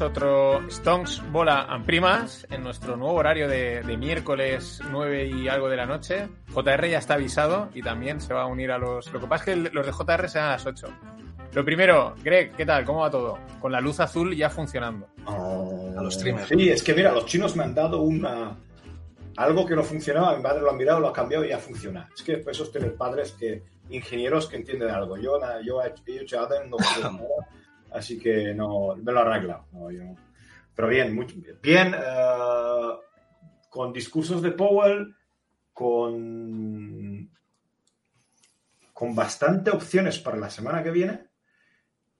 otro Stonks Bola and Primas en nuestro nuevo horario de, miércoles 9 y algo de la noche. JR ya está avisado y también se va a unir a los... Lo que pasa es que los de JR serán a las 8. Lo primero, Greg, ¿qué tal? ¿Cómo va todo? Con la luz azul ya funcionando. Oh, a los streamers. Sí, es que mira, los chinos me han dado una... Algo que no funcionaba, mi padre lo ha mirado, lo ha cambiado y ya funciona. Es que eso es tener padres que... Ingenieros que entienden algo. Yo, yo he hecho no así que no, me lo he arreglado. pero bien, bien, eh, con discursos de Powell, con, con bastante opciones para la semana que viene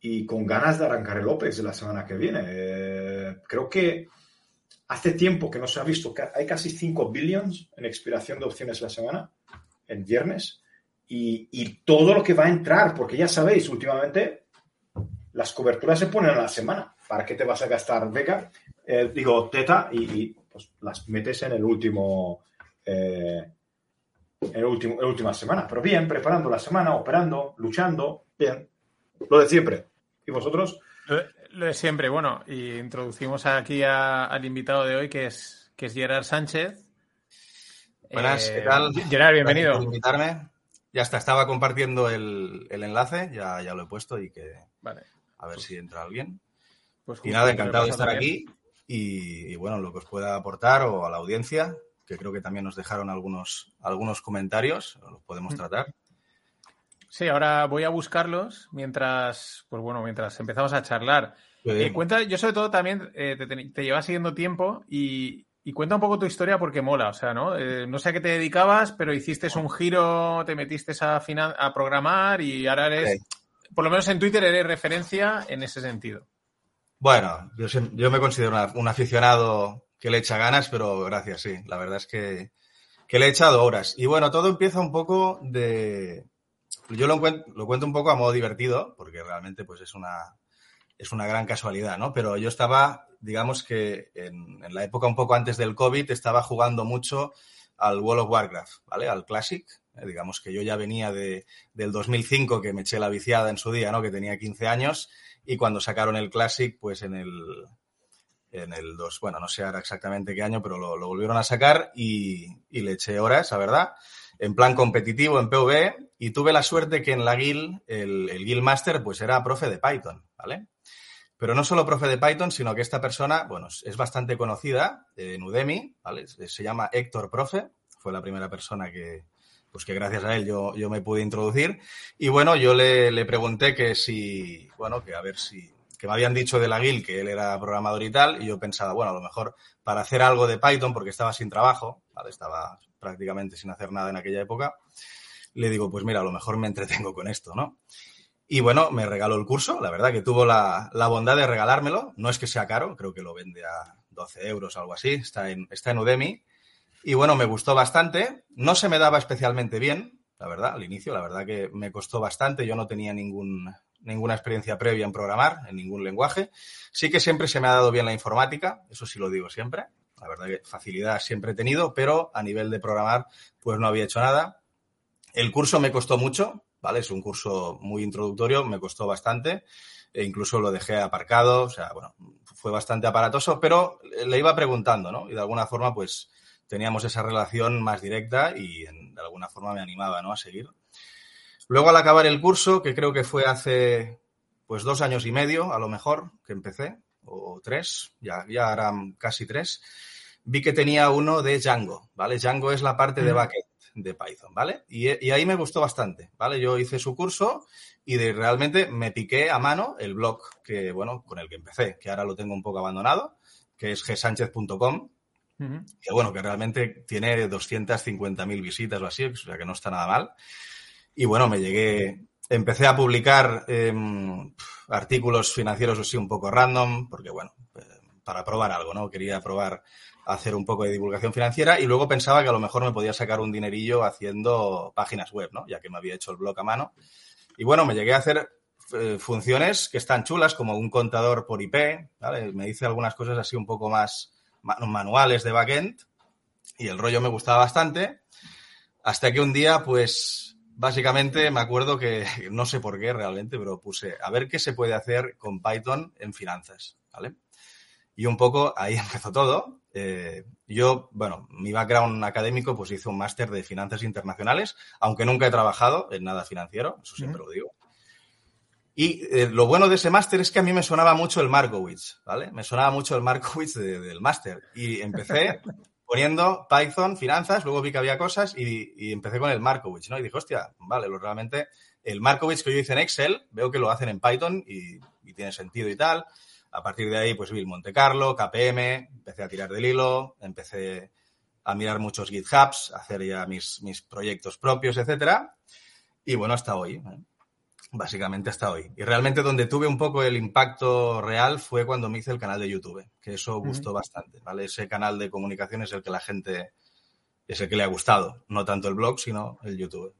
y con ganas de arrancar el OPEX de la semana que viene. Eh, creo que hace tiempo que no se ha visto, que hay casi 5 billions en expiración de opciones la semana, en viernes, y, y, todo lo que va a entrar, porque ya sabéis, últimamente las coberturas se ponen a la semana. ¿Para qué te vas a gastar beca? Eh, digo, teta y, pues, las metes en el último, eh, en el último, en la última semana. Pero bien, preparando la semana, operando, luchando, bien. Lo de siempre. ¿Y vosotros? Lo de siempre. Bueno, y introducimos aquí al invitado de hoy, que es, que es Gerard Sánchez. Buenas, ¿qué tal? Eh, Gerard, bienvenido. por invitarme. Ya está, estaba compartiendo el, el enlace, ya, ya lo he puesto y que vale a ver si entra alguien. Pues y nada, encantado de estar aquí y, bueno, lo que os pueda aportar o a la audiencia, que creo que también nos dejaron algunos, algunos comentarios, los podemos mm. tratar. Sí, ahora voy a buscarlos mientras, pues bueno, mientras empezamos a charlar. Eh, cuenta, yo sobre todo también eh, te, te, llevas siguiendo tiempo y, cuenta un poco tu historia porque mola, o sea, ¿no? Eh, no sé a qué te dedicabas, pero hiciste un giro, te metiste a, a programar y ahora eres por lo menos en Twitter eres referencia en ese sentido. Bueno, yo, me considero un aficionado que le echa ganas, pero gracias, sí. La verdad es que, le he echado horas. Y bueno, todo empieza un poco de... Yo lo, lo cuento un poco a modo divertido, porque realmente pues es una, es una gran casualidad, ¿no? Pero yo estaba, digamos que en, en, la época un poco antes del COVID, estaba jugando mucho al World of Warcraft, ¿vale? Al Classic. Eh, digamos que yo ya venía de, del 2005, que me eché la viciada en su día, ¿no? Que tenía 15 años, y cuando sacaron el Classic, pues en el, en el 2, bueno, no sé ahora exactamente qué año, pero lo, volvieron a sacar y, le eché horas, la verdad, en plan competitivo, en PV, y tuve la suerte que en la guild, el, el Guild Master, pues era profe de Python, ¿vale? Pero no solo profe de Python, sino que esta persona, bueno, es bastante conocida en Udemy, ¿vale? Se llama Héctor Profe, fue la primera persona que, pues que gracias a él yo, yo me pude introducir. Y bueno, yo le, le, pregunté que si, bueno, que a ver si, que me habían dicho de la guild que él era programador y tal, y yo pensaba, bueno, a lo mejor para hacer algo de Python, porque estaba sin trabajo, ¿vale? estaba prácticamente sin hacer nada en aquella época, le digo, pues mira, a lo mejor me entretengo con esto, ¿no? Y bueno, me regaló el curso, la verdad que tuvo la, la bondad de regalármelo, no es que sea caro, creo que lo vende a 12 euros, algo así, está en, está en Udemy, y bueno, me gustó bastante. No se me daba especialmente bien, la verdad, al inicio. La verdad que me costó bastante. Yo no tenía ningún, ninguna experiencia previa en programar, en ningún lenguaje. Sí que siempre se me ha dado bien la informática, eso sí lo digo siempre. La verdad que facilidad siempre he tenido, pero a nivel de programar, pues no había hecho nada. El curso me costó mucho, ¿vale? Es un curso muy introductorio, me costó bastante. E incluso lo dejé aparcado, o sea, bueno, fue bastante aparatoso, pero le iba preguntando, ¿no? Y de alguna forma, pues, teníamos esa relación más directa y de alguna forma me animaba ¿no? a seguir. Luego al acabar el curso, que creo que fue hace pues dos años y medio a lo mejor que empecé, o tres, ya, ya eran casi tres, vi que tenía uno de Django, ¿vale? Django es la parte de backend de Python, ¿vale? Y, y, ahí me gustó bastante, ¿vale? Yo hice su curso y de, realmente me piqué a mano el blog que, bueno, con el que empecé, que ahora lo tengo un poco abandonado, que es que bueno, que realmente tiene 250.000 visitas o así, o sea que no está nada mal. Y bueno, me llegué, empecé a publicar em, artículos financieros así un poco random, porque bueno, eh, para probar algo, ¿no? Quería probar hacer un poco de divulgación financiera y luego pensaba que a lo mejor me podía sacar un dinerillo haciendo páginas web, ¿no? Ya que me había hecho el blog a mano. Y bueno, me llegué a hacer eh, funciones que están chulas, como un contador por IP, ¿vale? Me hice algunas cosas así un poco más manuales de backend y el rollo me gustaba bastante. Hasta que un día, pues, básicamente me acuerdo que, no sé por qué realmente, pero puse a ver qué se puede hacer con Python en finanzas, ¿vale? Y un poco ahí empezó todo. Eh, yo, bueno, mi background académico, pues hice un máster de finanzas internacionales, aunque nunca he trabajado en nada financiero, eso siempre lo digo. Y eh, lo bueno de ese máster es que a mí me sonaba mucho el Markowitz, ¿vale? Me sonaba mucho el Markowitz del máster. Y empecé poniendo Python, finanzas, luego vi que había cosas y, empecé con el Markowitz, ¿no? Y dije, hostia, vale, lo, realmente el Markowitz que yo hice en Excel, veo que lo hacen en Python y, y tiene sentido y tal. A partir de ahí, pues vi el Monte Carlo, KPM, empecé a tirar del hilo, empecé a mirar muchos GitHubs, a hacer ya mis, mis proyectos propios, etcétera. Y bueno, hasta hoy. ¿eh? Básicamente hasta hoy. Y realmente donde tuve un poco el impacto real fue cuando me hice el canal de YouTube, que eso gustó bastante, ¿vale? Ese canal de comunicación es el que la gente, es el que le ha gustado, no tanto el blog, sino el YouTube.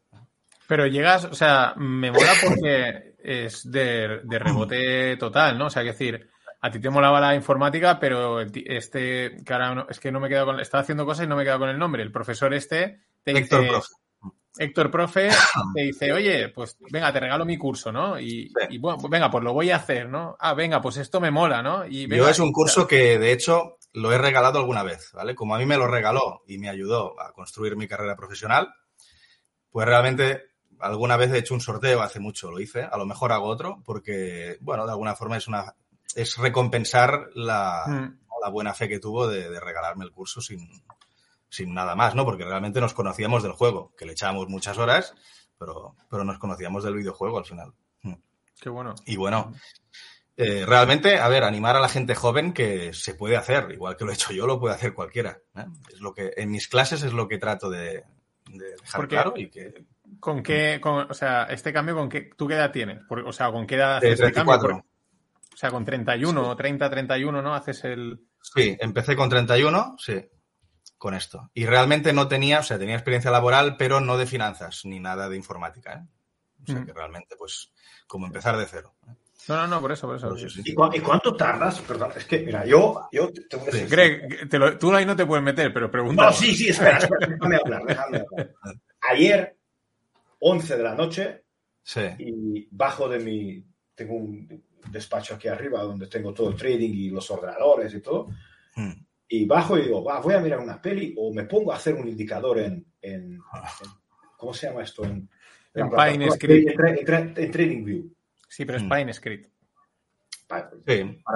Pero llegas, o sea, me mola porque es de, rebote total, ¿no? O sea, que decir, a ti te molaba la informática, pero este, que ahora es que no me he quedado con, estaba haciendo cosas y no me he quedado con el nombre. El profesor este te Héctor Profe. Héctor Profe te dice, oye, pues venga, te regalo mi curso, ¿no? Y, bueno, pues venga, pues lo voy a hacer, ¿no? Ah, venga, pues esto me mola, ¿no? Y Yo es un curso que, de hecho, lo he regalado alguna vez, ¿vale? Como a mí me lo regaló y me ayudó a construir mi carrera profesional, pues realmente alguna vez he hecho un sorteo, hace mucho lo hice, a lo mejor hago otro, porque, bueno, de alguna forma es una es recompensar la, mm. la buena fe que tuvo de regalarme el curso sin, sin nada más, ¿no? Porque realmente nos conocíamos del juego, que le echábamos muchas horas, pero, pero nos conocíamos del videojuego al final. Hmm. Qué bueno. Y bueno, eh, realmente, a ver, animar a la gente joven que se puede hacer, igual que lo he hecho yo, lo puede hacer cualquiera. ¿eh? Es lo que, en mis clases es lo que trato de, dejar claro y que. ¿Con qué, o sea, este cambio, con qué, tú qué edad tienes? o sea, ¿con qué edad haces este cambio? o sea, con 31, 30, 31, ¿no? Haces el... Sí, empecé con 31, sí con esto. Y realmente no tenía, o sea, tenía experiencia laboral, pero no de finanzas ni nada de informática. ¿eh? O sea, que realmente, pues, como empezar de cero. ¿eh? No, no, no, por eso, por eso. ¿Y, cuánto tardas? Perdón, es que, mira, yo, yo te voy a decir. Greg, tú ahí no te puedes meter, pero pregunta. No, sí, sí, espera, espera, déjame hablar, déjame hablar. Ayer, 11 de la noche, sí. y bajo de mi. Tengo un despacho aquí arriba donde tengo todo el trading y los ordenadores y todo. Hmm y bajo y digo, voy a mirar una peli o me pongo a hacer un indicador en, ¿cómo se llama esto? En, en, Pine Script. En, TradingView. Sí, pero es mm. Pine Script. Para,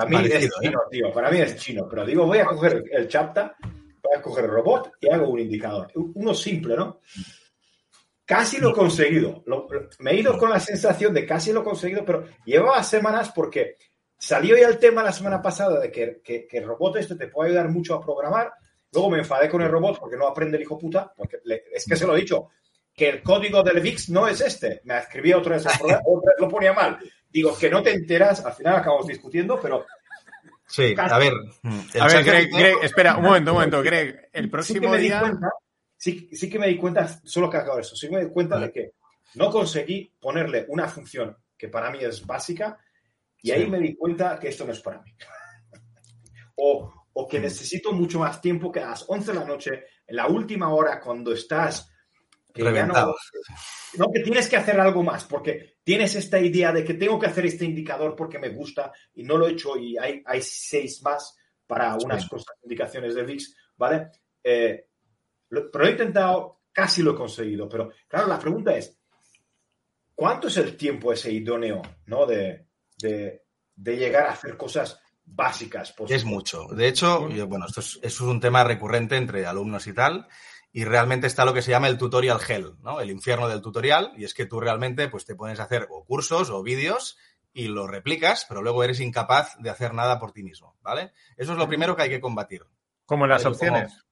mí es chino, ¿eh? tío. Para mí es chino. Pero digo, voy a coger el chapta, voy a coger el robot y hago un indicador. Uno simple, ¿no? Casi lo he conseguido. me he ido con la sensación de casi lo he conseguido, pero llevaba semanas porque Salió ya el tema la semana pasada de que, que, el robot este te puede ayudar mucho a programar. Luego me enfadé con el robot porque no aprende el hijo puta, porque es que se lo he dicho, que el código del VIX no es este. Me escribí otra vez, otra vez lo ponía mal. Digo, que no te enteras, al final acabamos discutiendo, pero Sí, a ver. A ver, Greg, Greg, espera, un momento, un momento, Greg. El próximo día. sí, sí, que me di cuenta, solo que acabo eso, sí me di cuenta de que no conseguí ponerle una función que para mí es básica y ahí me di cuenta que esto no es para mí. o, que mm. necesito mucho más tiempo que a las 11 de la noche, en la última hora, cuando estás... Que no, no, que tienes que hacer algo más, porque tienes esta idea de que tengo que hacer este indicador porque me gusta y no lo he hecho y hay, hay seis más para unas cosas, indicaciones de VIX, ¿vale? Eh, pero he intentado, casi lo he conseguido, pero claro, la pregunta es, ¿cuánto es el tiempo ese idóneo, ¿no? De, de, llegar a hacer cosas básicas. Es mucho. De hecho, bueno, esto es, un tema recurrente entre alumnos y tal. Y realmente está lo que se llama el tutorial hell, ¿no? El infierno del tutorial. Y es que tú realmente pues, te pones a hacer o cursos o vídeos y lo replicas, pero luego eres incapaz de hacer nada por ti mismo, ¿vale? Eso es lo primero que hay que combatir. Como en las opciones.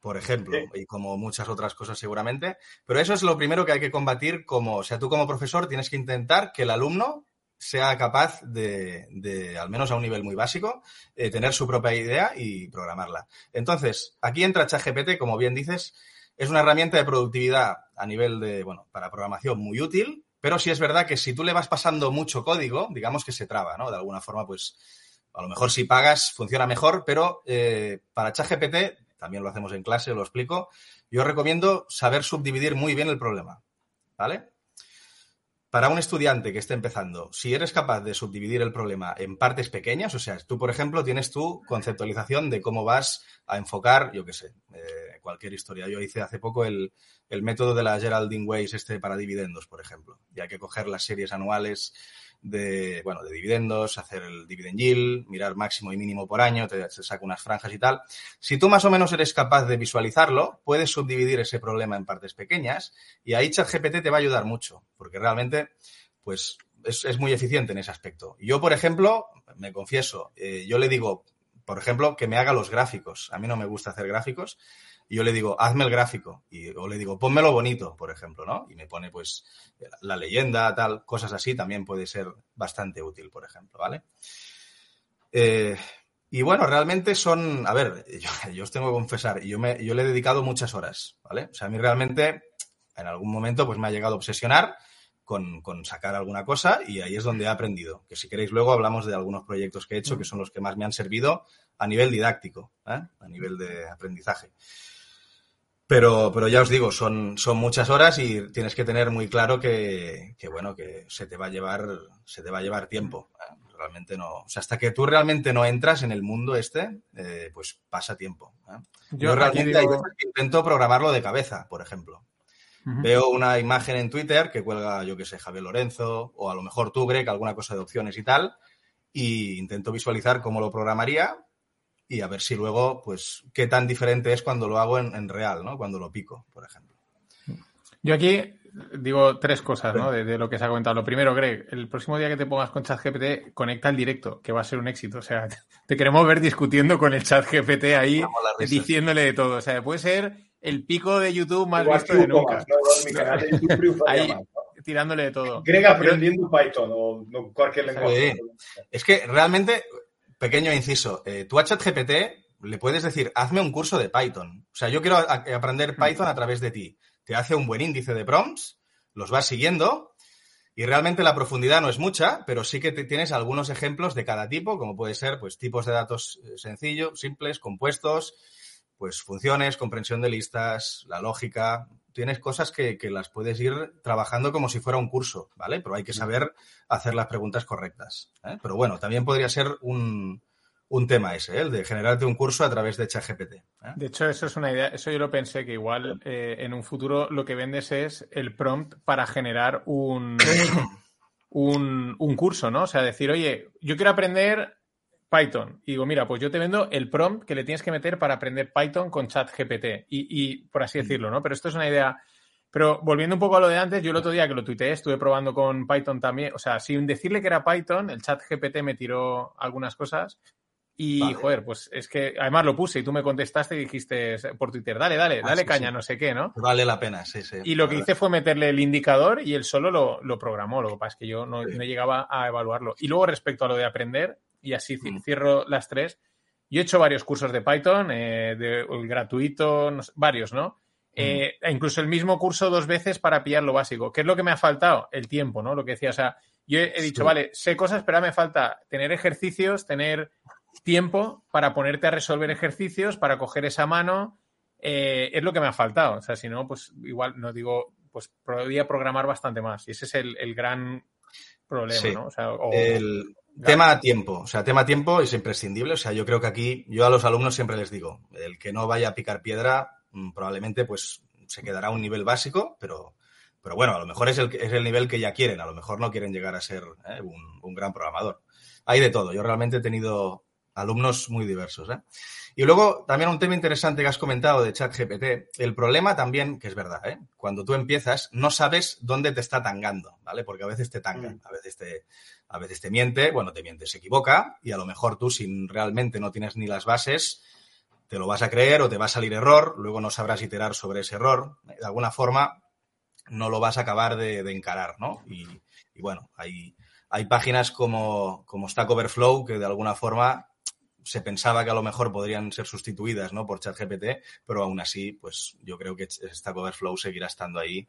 por ejemplo, y como muchas otras cosas seguramente. Pero eso es lo primero que hay que combatir como, o sea, tú como profesor tienes que intentar que el alumno sea capaz de, al menos a un nivel muy básico, eh, tener su propia idea y programarla. Entonces, aquí entra ChatGPT, como bien dices, es una herramienta de productividad a nivel de, bueno, para programación muy útil, pero sí es verdad que si tú le vas pasando mucho código, digamos que se traba, ¿no? De alguna forma, pues, a lo mejor si pagas funciona mejor, pero eh, para ChatGPT, también lo hacemos en clase, lo explico, yo recomiendo saber subdividir muy bien el problema. ¿vale? Para un estudiante que esté empezando, si eres capaz de subdividir el problema en partes pequeñas, o sea, tú, por ejemplo, tienes tu conceptualización de cómo vas a enfocar, yo qué sé, eh, cualquier historia. Yo hice hace poco el, el método de la Geraldine Weiss este para dividendos, por ejemplo. Y hay que coger las series anuales de, bueno, de dividendos, hacer el dividend yield, mirar máximo y mínimo por año, te, saca unas franjas y tal. Si tú más o menos eres capaz de visualizarlo, puedes subdividir ese problema en partes pequeñas y ahí ChatGPT te va a ayudar mucho, porque realmente, pues, es, muy eficiente en ese aspecto. Yo, por ejemplo, me confieso, eh, yo le digo, por ejemplo, que me haga los gráficos. A mí no me gusta hacer gráficos y yo le digo, hazme el gráfico, y, o le digo, pónmelo bonito, por ejemplo, ¿no? Y me pone, pues, la leyenda, tal, cosas así, también puede ser bastante útil, por ejemplo, ¿vale? Eh, y bueno, realmente son, a ver, yo, os tengo que confesar, yo, me, yo le he dedicado muchas horas, ¿vale? O sea, a mí realmente, en algún momento, pues me ha llegado a obsesionar con, con, sacar alguna cosa y ahí es donde he aprendido. Que si queréis luego hablamos de algunos proyectos que he hecho que son los que más me han servido a nivel didáctico, ¿eh? a nivel de aprendizaje. Pero, pero ya os digo, son, son muchas horas y tienes que tener muy claro que, que bueno, que se te va a llevar, se te va a llevar tiempo. ¿eh? Realmente no. O sea, hasta que tú realmente no entras en el mundo este, eh, pues pasa tiempo. ¿eh? Yo, realmente intento programarlo de cabeza, por ejemplo. Veo una imagen en Twitter que cuelga, yo que sé, Javier Lorenzo, o a lo mejor tú, Greg, alguna cosa de opciones y tal, y intento visualizar cómo lo programaría y a ver si luego, pues, qué tan diferente es cuando lo hago en, real, ¿no? Cuando lo pico, por ejemplo. Yo aquí digo tres cosas, ¿no? De, lo que se ha comentado. Lo primero, Greg, el próximo día que te pongas con ChatGPT, conecta el directo, que va a ser un éxito. O sea, te queremos ver discutiendo con el ChatGPT ahí, diciéndole de todo. O sea, puede ser el pico de YouTube más visto de nunca. ahí, tirándole de todo. Greg aprendiendo Python o cualquier lenguaje. Es que realmente pequeño inciso, eh, tú a ChatGPT le puedes decir, hazme un curso de Python. O sea, yo quiero aprender mm. Python a través de ti. Te hace un buen índice de prompts, los vas siguiendo y realmente la profundidad no es mucha, pero sí que tienes algunos ejemplos de cada tipo, como puede ser pues tipos de datos eh, sencillos, simples, compuestos, pues funciones, comprensión de listas, la lógica, tienes cosas que, las puedes ir trabajando como si fuera un curso, ¿vale? Pero hay que saber hacer las preguntas correctas. ¿eh? Pero bueno, también podría ser un, tema ese, ¿eh? el de generarte un curso a través de ChatGPT. ¿eh? De hecho, eso es una idea, eso yo lo pensé, que igual en un futuro lo que vendes es el prompt para generar un, un, un curso, ¿no? O sea, decir, oye, yo quiero aprender Python. Y digo, mira, pues yo te vendo el prompt que le tienes que meter para aprender Python con ChatGPT. Y, y por así mm. decirlo, ¿no? Pero esto es una idea. Pero volviendo un poco a lo de antes, yo el otro día que lo tuiteé, estuve probando con Python también. O sea, sin decirle que era Python, el ChatGPT me tiró algunas cosas. Y, joder, pues es que además lo puse y tú me contestaste y dijiste por Twitter, dale, dale, ah, dale caña, no sé qué, ¿no? Vale la pena, sí, sí. Y lo que hice fue meterle el indicador y él solo lo, lo programó. Lo que pasa es que yo no, no, llegaba a evaluarlo. Y luego respecto a lo de aprender, y así mm. cierro las tres. Yo he hecho varios cursos de Python, eh, de, el gratuito, varios, ¿no? Mm. Eh, e incluso el mismo curso dos veces para pillar lo básico. ¿Qué es lo que me ha faltado? El tiempo, ¿no? Lo que decía, o sea, yo he, dicho, vale, sé cosas, pero me falta tener ejercicios, tener tiempo para ponerte a resolver ejercicios, para coger esa mano. Eh, es lo que me ha faltado. O sea, si no, pues igual no digo, pues podría programar bastante más. Y ese es el, gran problema, ¿no? O sea, el, Tema tiempo, o sea, tema tiempo es imprescindible. O sea, yo creo que aquí, yo a los alumnos siempre les digo, el que no vaya a picar piedra, mm, probablemente pues se quedará a un nivel básico, pero, pero bueno, a lo mejor es el, es el nivel que ya quieren, a lo mejor no quieren llegar a ser ¿eh? un, un, gran programador. Hay de todo. Yo realmente he tenido alumnos muy diversos. ¿eh? Y luego, también un tema interesante que has comentado de ChatGPT, el problema también, que es verdad, ¿eh? cuando tú empiezas, no sabes dónde te está tangando, ¿vale? Porque a veces te tangan, mm. a veces te, a veces te miente, bueno, te miente, se equivoca, y a lo mejor tú, si realmente no tienes ni las bases, te lo vas a creer o te va a salir error, luego no sabrás iterar sobre ese error, de alguna forma no lo vas a acabar de, encarar, ¿no? Y, y bueno, hay, hay páginas como, como Stack Overflow que de alguna forma se pensaba que a lo mejor podrían ser sustituidas ¿no? por ChatGPT, pero aún así, pues yo creo que Stack Overflow seguirá estando ahí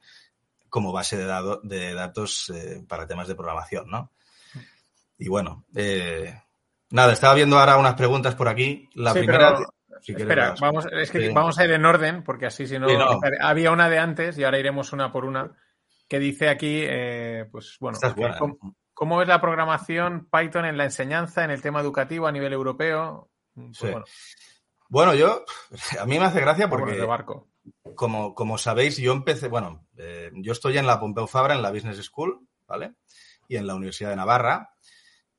como base de, de datos eh, para temas de programación, ¿no? Y bueno, eh, nada, estaba viendo ahora unas preguntas por aquí. La primera... espera, vamos, es que vamos a ir en orden, porque así si no, Había una de antes y ahora iremos una por una. que dice aquí, eh, pues bueno, ¿cómo, es la programación Python en la enseñanza, en el tema educativo a nivel europeo? Pues bueno. bueno. yo, a mí me hace gracia porque, barco. Como, como sabéis, yo empecé, bueno, eh, yo estoy en la Pompeu Fabra, en la Business School, ¿vale? Y en la Universidad de Navarra.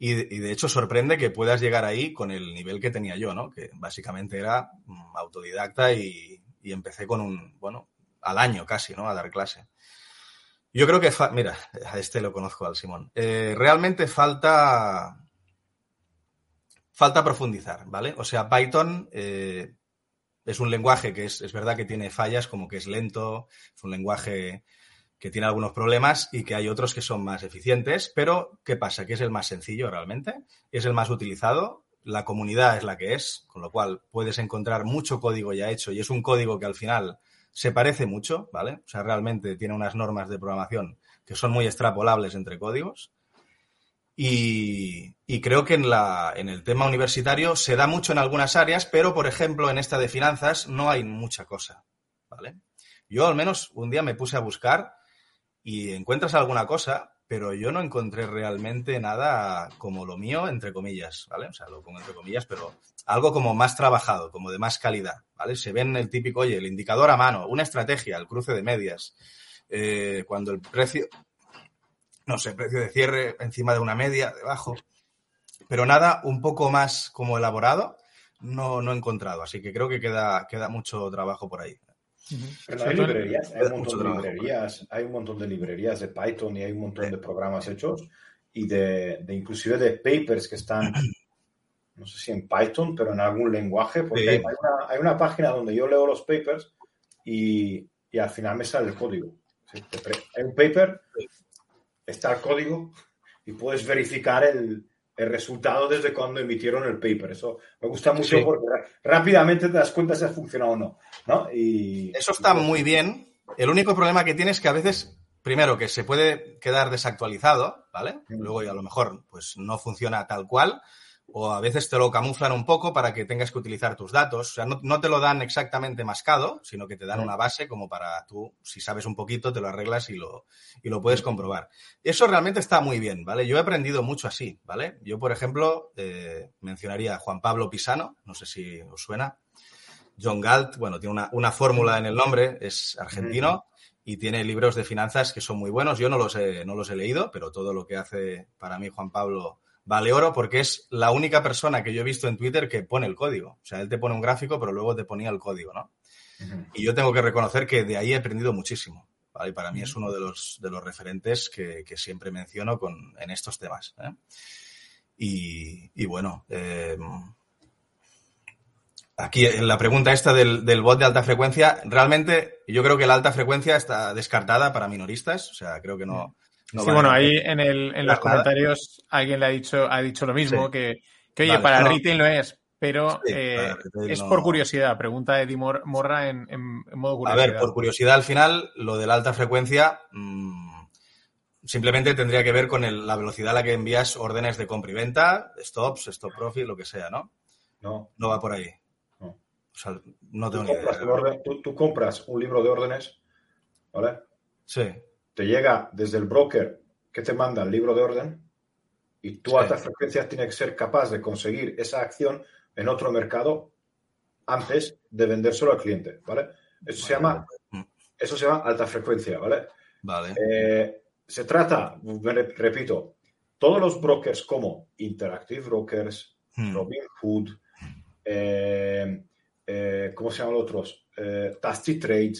Y de, hecho sorprende que puedas llegar ahí con el nivel que tenía yo, ¿no? Que básicamente era mm, autodidacta y, empecé con un, bueno, al año casi, ¿no? A dar clase. Yo creo que, mira, a este lo conozco al Simón. Eh, realmente falta, falta profundizar, ¿vale? O sea, Python eh, es un lenguaje que es, es verdad que tiene fallas, como que es lento, es un lenguaje que tiene algunos problemas y que hay otros que son más eficientes, pero ¿qué pasa? Que es el más sencillo realmente, es el más utilizado, la comunidad es la que es, con lo cual puedes encontrar mucho código ya hecho y es un código que al final se parece mucho, ¿vale? O sea, realmente tiene unas normas de programación que son muy extrapolables entre códigos. Y, creo que en, la, en el tema universitario se da mucho en algunas áreas, pero por ejemplo en esta de finanzas no hay mucha cosa, ¿vale? Yo al menos un día me puse a buscar y encuentras alguna cosa, pero yo no encontré realmente nada como lo mío, entre comillas, ¿vale? O sea, lo pongo entre comillas, pero algo como más trabajado, como de más calidad, ¿vale? Se ven el típico, oye, el indicador a mano, una estrategia, el cruce de medias, eh, cuando el precio, no sé, precio de cierre encima de una media, debajo, pero nada un poco más como elaborado, no, no he encontrado, así que creo que queda, queda mucho trabajo por ahí hay librerías, hay un montón de librerías, hay un montón de librerías de Python y hay un montón de programas hechos y de, de inclusive de papers que están, no sé si en Python, pero en algún lenguaje, porque hay, una, hay, una, página donde yo leo los papers y, y al final me sale el código. Hay un paper, está el código y puedes verificar el, el resultado desde cuando emitieron el paper. Eso me gusta mucho porque rápidamente te das cuenta si ha funcionado o no. ¿no? Y, Eso está muy bien. El único problema que tiene es que a veces, primero, que se puede quedar desactualizado, ¿vale? Mm. Luego, y a lo mejor, pues no funciona tal cual o a veces te lo camuflan un poco para que tengas que utilizar tus datos. O sea, no, te lo dan exactamente mascado, sino que te dan una base como para tú, si sabes un poquito, te lo arreglas y lo, y lo puedes comprobar. Eso realmente está muy bien, ¿vale? Yo he aprendido mucho así, ¿vale? Yo, por ejemplo, eh, mencionaría a Juan Pablo Pisano, no sé si os suena. John Galt, bueno, tiene una, una fórmula en el nombre, es argentino. Y tiene libros de finanzas que son muy buenos. Yo no los, he, no los he leído, pero todo lo que hace para mí Juan Pablo vale oro porque es la única persona que yo he visto en Twitter que pone el código. O sea, él te pone un gráfico, pero luego te ponía el código, ¿no? Y yo tengo que reconocer que de ahí he aprendido muchísimo. ¿vale? Y para mí es uno de los, de los referentes que, siempre menciono con, en estos temas. ¿eh? Y, bueno, em, aquí en la pregunta esta del, del, bot de alta frecuencia, realmente yo creo que la alta frecuencia está descartada para minoristas. O sea, creo que no sí, bueno, ahí en, el, en los comentarios alguien le ha dicho, ha dicho lo mismo, que, que, oye, para retail no es, pero eh, es por curiosidad. Pregunta Eddie Morra en, modo curiosidad. A ver, por curiosidad al final, lo de la alta frecuencia mmm, simplemente tendría que ver con el, la velocidad a la que envías órdenes de compra y venta, stops, stop profit, lo que sea, ¿no? No. No va por ahí. No. O sea, no tengo ni idea. tú, tú compras un libro de órdenes, ¿vale? Sí te llega desde el broker que te manda el libro de orden y tú a alta frecuencia tienes que ser capaz de conseguir esa acción en otro mercado antes de vendérselo al cliente, ¿vale? Eso se llama, eso se llama alta frecuencia, ¿vale? Vale. Eh, se trata, repito, todos los brokers como Interactive Brokers, hmm. Robinhood, eh, eh, ¿cómo se llaman los otros? Tasty Trade,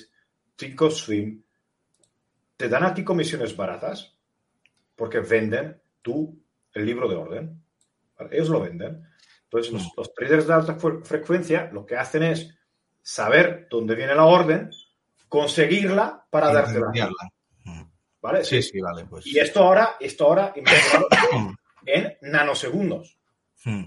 Thinkorswim, te dan a ti comisiones baratas porque venden tú el libro de orden. Ellos lo venden. Entonces, mm. los, traders de alta frecuencia lo que hacen es saber dónde viene la orden, conseguirla para darte la mm. ¿Vale? Sí, sí, vale. Pues. Y esto ahora, esto ahora en nanosegundos. Mm.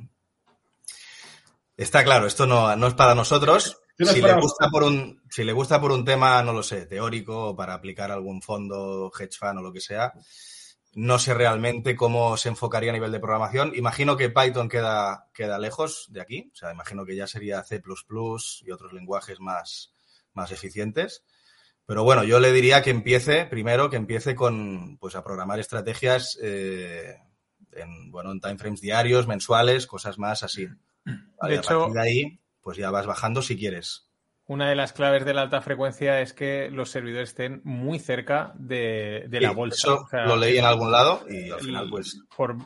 Está claro, esto no, no es para nosotros, si le, gusta por un, si le gusta por un tema, no lo sé, teórico o para aplicar algún fondo, hedge fund o lo que sea, no sé realmente cómo se enfocaría a nivel de programación. Imagino que Python queda, queda lejos de aquí. O sea, imagino que ya sería C y otros lenguajes más, más eficientes. Pero bueno, yo le diría que empiece, primero, que empiece con, pues, a programar estrategias eh, en, bueno, en timeframes diarios, mensuales, cosas más así. de hecho, de ahí, pues ya vas bajando si quieres. Una de las claves de la alta frecuencia es que los servidores estén muy cerca de, la bolsa. Eso lo leí en algún lado y al final, pues. Por,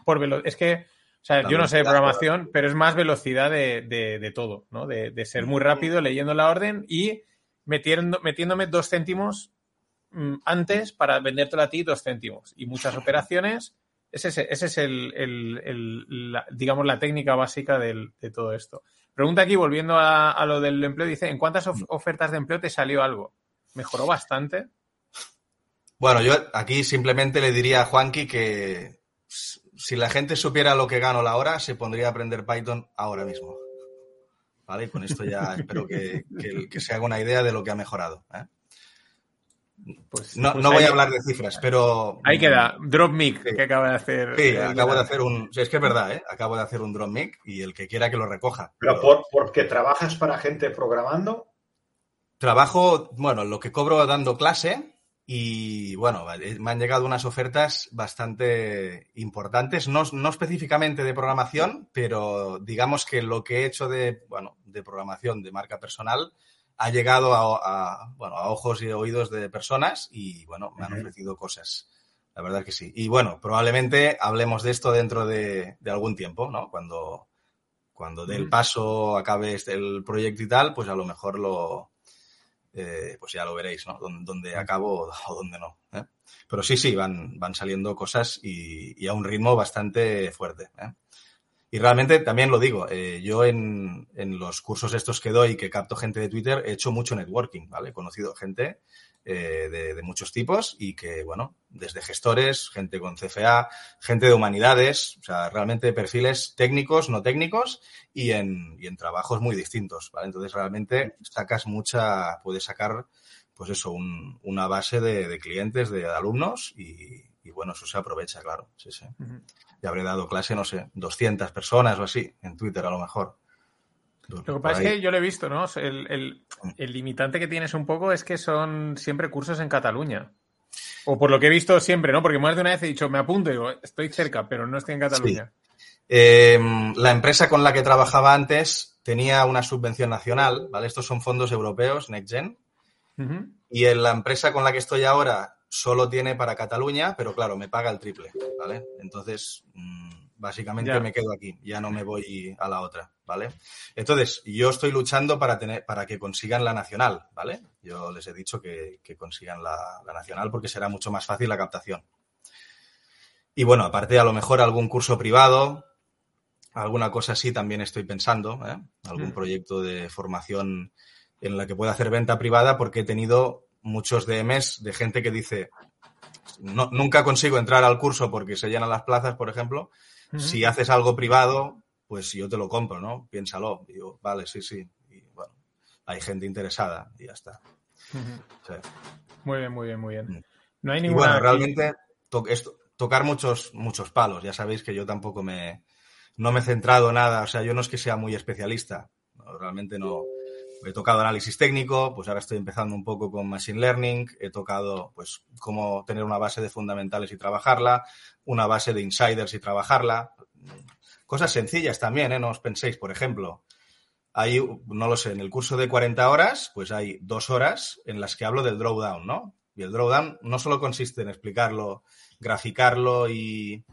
es que, o sea, yo no sé de programación, pero es más velocidad de, todo, ¿no? De, ser muy rápido leyendo la orden y metiendo, metiéndome dos céntimos mm, antes para vendértelo a ti dos céntimos. Y muchas operaciones ese, es el, digamos, la técnica básica de todo esto. Pregunta aquí, volviendo a, lo del empleo, dice, ¿en cuántas ofertas de empleo te salió algo? ¿Mejoró bastante? Bueno, yo aquí simplemente le diría a Juanqui que si la gente supiera lo que gano la hora, se pondría a aprender Python ahora mismo. ¿Vale? Y con esto ya espero que, se haga una idea de lo que ha mejorado. ¿eh? Pues, no, pues voy a hablar de cifras, pero. Ahí queda, Drop Mic, que acaba de hacer. Sí, acabo de hacer un. Es que es verdad, ¿eh? Acabo de hacer un Drop Mic y el que quiera que lo recoja. ¿Pero, por, porque trabajas para gente programando? Trabajo, bueno, lo que cobro dando clase y, bueno, me han llegado unas ofertas bastante importantes, no, no específicamente de programación, pero digamos que lo que he hecho de, bueno, de programación de marca personal ha llegado a, bueno, a ojos y oídos de personas y, bueno, me han ofrecido cosas. La verdad que sí. Y bueno, probablemente hablemos de esto dentro de, algún tiempo, ¿no? Cuando, cuando dé el paso, acabe este, el proyecto y tal, pues a lo mejor lo, eh, pues ya lo veréis, ¿no? Dónde, acabo o dónde no. ¿eh? Pero sí, sí, van, van saliendo cosas y, y, a un ritmo bastante fuerte. ¿eh? Y realmente también lo digo, eh, yo en, los cursos estos que doy, que capto gente de Twitter, he hecho mucho networking, ¿vale? He conocido gente eh, de, muchos tipos y que, bueno, desde gestores, gente con CFA, gente de humanidades, o sea, realmente perfiles técnicos, no técnicos y en, y en trabajos muy distintos, ¿vale? Entonces realmente sacas mucha, puedes sacar, pues eso, una base de, clientes, de alumnos y, y bueno, eso se aprovecha, claro. Sí, sí. Y habré dado clase, no sé, 200 personas o así, en Twitter a lo mejor. Lo que pasa es que yo lo he visto, ¿no? El, limitante que tienes un poco es que son siempre cursos en Cataluña. O por lo que he visto siempre, ¿no? Porque más de una vez he dicho, me apunto y digo, estoy cerca, pero no estoy en Cataluña. Em, la empresa con la que trabajaba antes tenía una subvención nacional, ¿vale? Estos son fondos europeos, NextGen. Y en la empresa con la que estoy ahora solo tiene para Cataluña, pero claro, me paga el triple, ¿vale? Entonces, mm, básicamente me quedo aquí, ya no me voy a la otra, ¿vale? Entonces, yo estoy luchando para, tener, para que consigan la nacional, ¿vale? Yo les he dicho que, consigan la, nacional porque será mucho más fácil la captación. Y bueno, aparte a lo mejor algún curso privado, alguna cosa así también estoy pensando, ¿eh? algún mm. proyecto de formación en la que pueda hacer venta privada porque he tenido muchos DMs de gente que dice, no, nunca consigo entrar al curso porque se llenan las plazas, por ejemplo. Si haces algo privado, pues yo te lo compro, ¿no? Piénsalo. digo, vale, sí, sí. Y bueno, hay gente interesada y ya está. Muy bien, muy bien, muy bien. Mm. No hay ninguna. bueno, realmente tocar muchos, muchos palos. Ya sabéis que yo tampoco me. No me he centrado nada. O sea, yo no es que sea muy especialista. realmente no he tocado análisis técnico, pues ahora estoy empezando un poco con machine learning, he tocado pues cómo tener una base de fundamentales y trabajarla, una base de insiders y trabajarla. Cosas sencillas también, ¿eh? No os penséis, por ejemplo, hay, no lo sé, en el curso de 40 horas, pues hay dos horas en las que hablo del drawdown, ¿no? Y el drawdown no solo consiste en explicarlo, graficarlo y,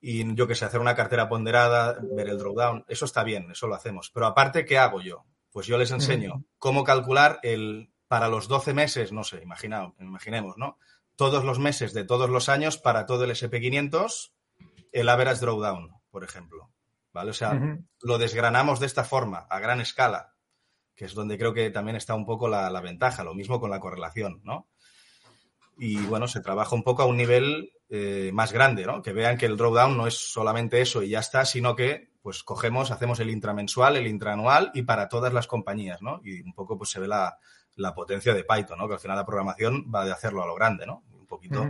y yo que sé, hacer una cartera ponderada, ver el drawdown, eso está bien, eso lo hacemos. Pero aparte, ¿qué hago yo? Pues yo les enseño cómo calcular el para los 12 meses, no sé, imaginemos, ¿no? Todos los meses de todos los años para todo el SP500, el average drawdown, por ejemplo. ¿Vale? O sea, lo desgranamos de esta forma, a gran escala, que es donde creo que también está un poco la, ventaja, lo mismo con la correlación, ¿no? Y bueno, se trabaja un poco a un nivel eh, más grande, ¿no? Que vean que el drawdown no es solamente eso y ya está, sino que pues cogemos, hacemos el intramensual, el intraanual y para todas las compañías, ¿no? Y un poco pues se ve la, potencia de Python, ¿no? Que al final la programación va de hacerlo a lo grande, ¿no? Un poquito.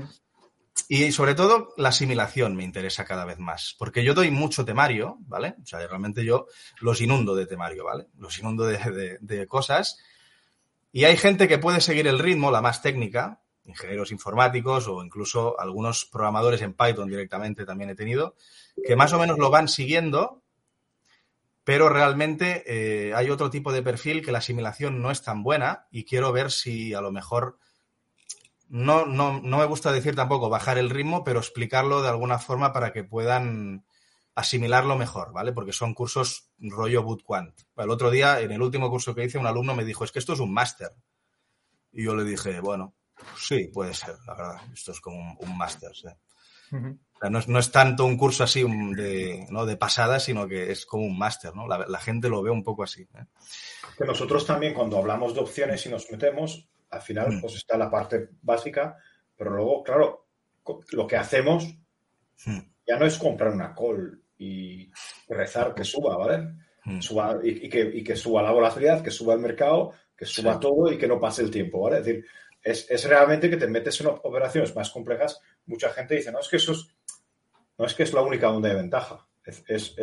Y sobre todo la asimilación me interesa cada vez más, porque yo doy mucho temario, ¿vale? O sea, realmente yo los inundo de temario, ¿vale? Los inundo de, de cosas Y hay gente que puede seguir el ritmo, la más técnica, ingenieros informáticos o incluso algunos programadores en Python directamente también he tenido, que más o menos lo van siguiendo, pero realmente eh, hay otro tipo de perfil que la asimilación no es tan buena y quiero ver si a lo mejor no, no, no me gusta decir tampoco bajar el ritmo, pero explicarlo de alguna forma para que puedan asimilarlo mejor, ¿vale? Porque son cursos rollo bootquant. El otro día, en el último curso que hice, un alumno me dijo, es que esto es un máster. Y yo le dije, bueno, sí, puede ser, la verdad. Esto es como un, máster, no, es, tanto un curso así de, ¿no? de pasada, sino que es como un máster, ¿no? La, gente lo ve un poco así. ¿eh? Que nosotros también, cuando hablamos de opciones y nos metemos, al final, mm. pues está la parte básica, pero luego, claro, lo que hacemos mm. ya no es comprar una call y rezar que suba, ¿vale? Mm. Suba, y, que, suba la volatilidad, que suba el mercado, que suba todo y que no pase el tiempo, ¿vale? Es decir, es, realmente que te metes en operaciones más complejas. Mucha gente dice, no, es que eso es, no es que es la única donde hay ventaja. Es,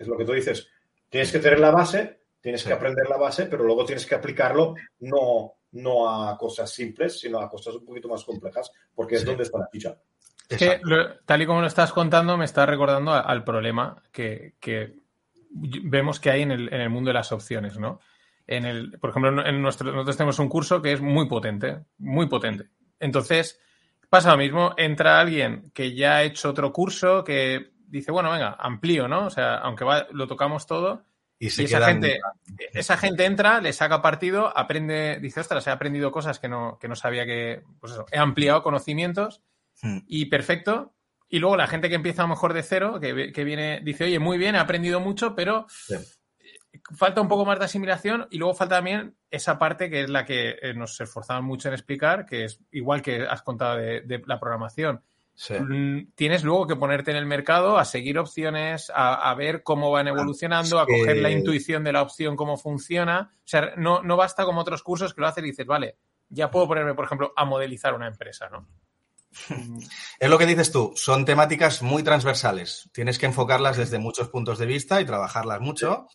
lo que tú dices. Tienes que tener la base, tienes que aprender la base, pero luego tienes que aplicarlo no no a cosas simples, sino a cosas un poquito más complejas, porque es donde está la ficha. Es que, tal y como lo estás contando, me está recordando al problema que, vemos que hay en el, mundo de las opciones, ¿no? En el, por ejemplo, en nuestro, nosotros tenemos un curso que es muy potente, muy potente. Entonces, pasa lo mismo, entra alguien que ya ha hecho otro curso, que dice, bueno, venga, amplío, ¿no? O sea, aunque lo tocamos todo, y, esa, gente, esa gente entra, le saca partido, aprende, dice, ostras, he aprendido cosas que no, que no sabía que, pues eso, he ampliado conocimientos hmm. y perfecto. Y luego la gente que empieza a lo mejor de cero, que, viene, dice, oye, muy bien, he aprendido mucho, pero falta un poco más de asimilación y luego falta también esa parte que es la que eh, nos esforzamos mucho en explicar, que es igual que has contado de la programación Mm, tienes luego que ponerte en el mercado a seguir opciones, a, ver cómo van evolucionando, a coger la intuición de la opción, cómo funciona. O sea, no, no basta como otros cursos que lo haces y dices, vale, ya puedo ponerme, por ejemplo, a modelizar una empresa, ¿no? Es lo que dices tú, son temáticas muy transversales. Tienes que enfocarlas desde muchos puntos de vista y trabajarlas mucho.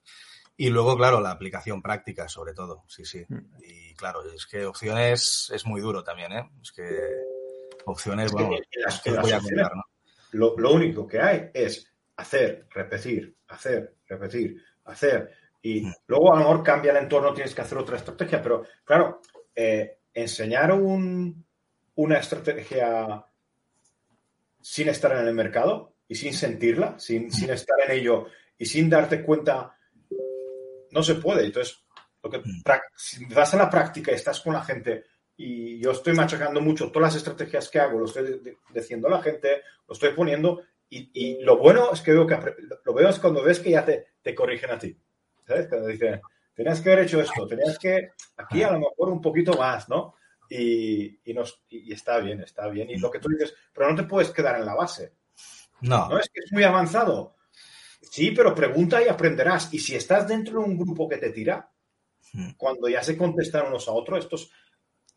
Y luego, claro, la aplicación práctica, sobre todo. Sí, sí. Mm. Y claro, es que opciones es muy duro también, ¿eh? Es que opciones, bueno, lo, único que hay es hacer, repetir, hacer, repetir, hacer. Y mm. luego a lo mejor cambia el entorno, tienes que hacer otra estrategia. Pero claro, eh, enseñar una estrategia sin estar en el mercado y sin sentirla, sin, mm. sin estar en ello y sin darte cuenta, no se puede. Entonces, lo que, mm. si vas a la práctica y estás con la gente y yo estoy machacando mucho todas las estrategias que hago, lo estoy diciendo a la gente, lo estoy poniendo y, lo bueno es que veo que lo veo es cuando ves que ya te, te corrigen a ti. ¿Sabes? Cuando dicen, tenías que haber hecho esto, tenías que aquí a lo mejor un poquito más, ¿no? Y, y, nos, y, está bien, está bien. Y lo que tú dices, pero no te puedes quedar en la base. No. No es que es muy avanzado. Sí, pero pregunta y aprenderás. Y si estás dentro de un grupo que te tira, hmm. cuando ya se contestan unos a otros, estos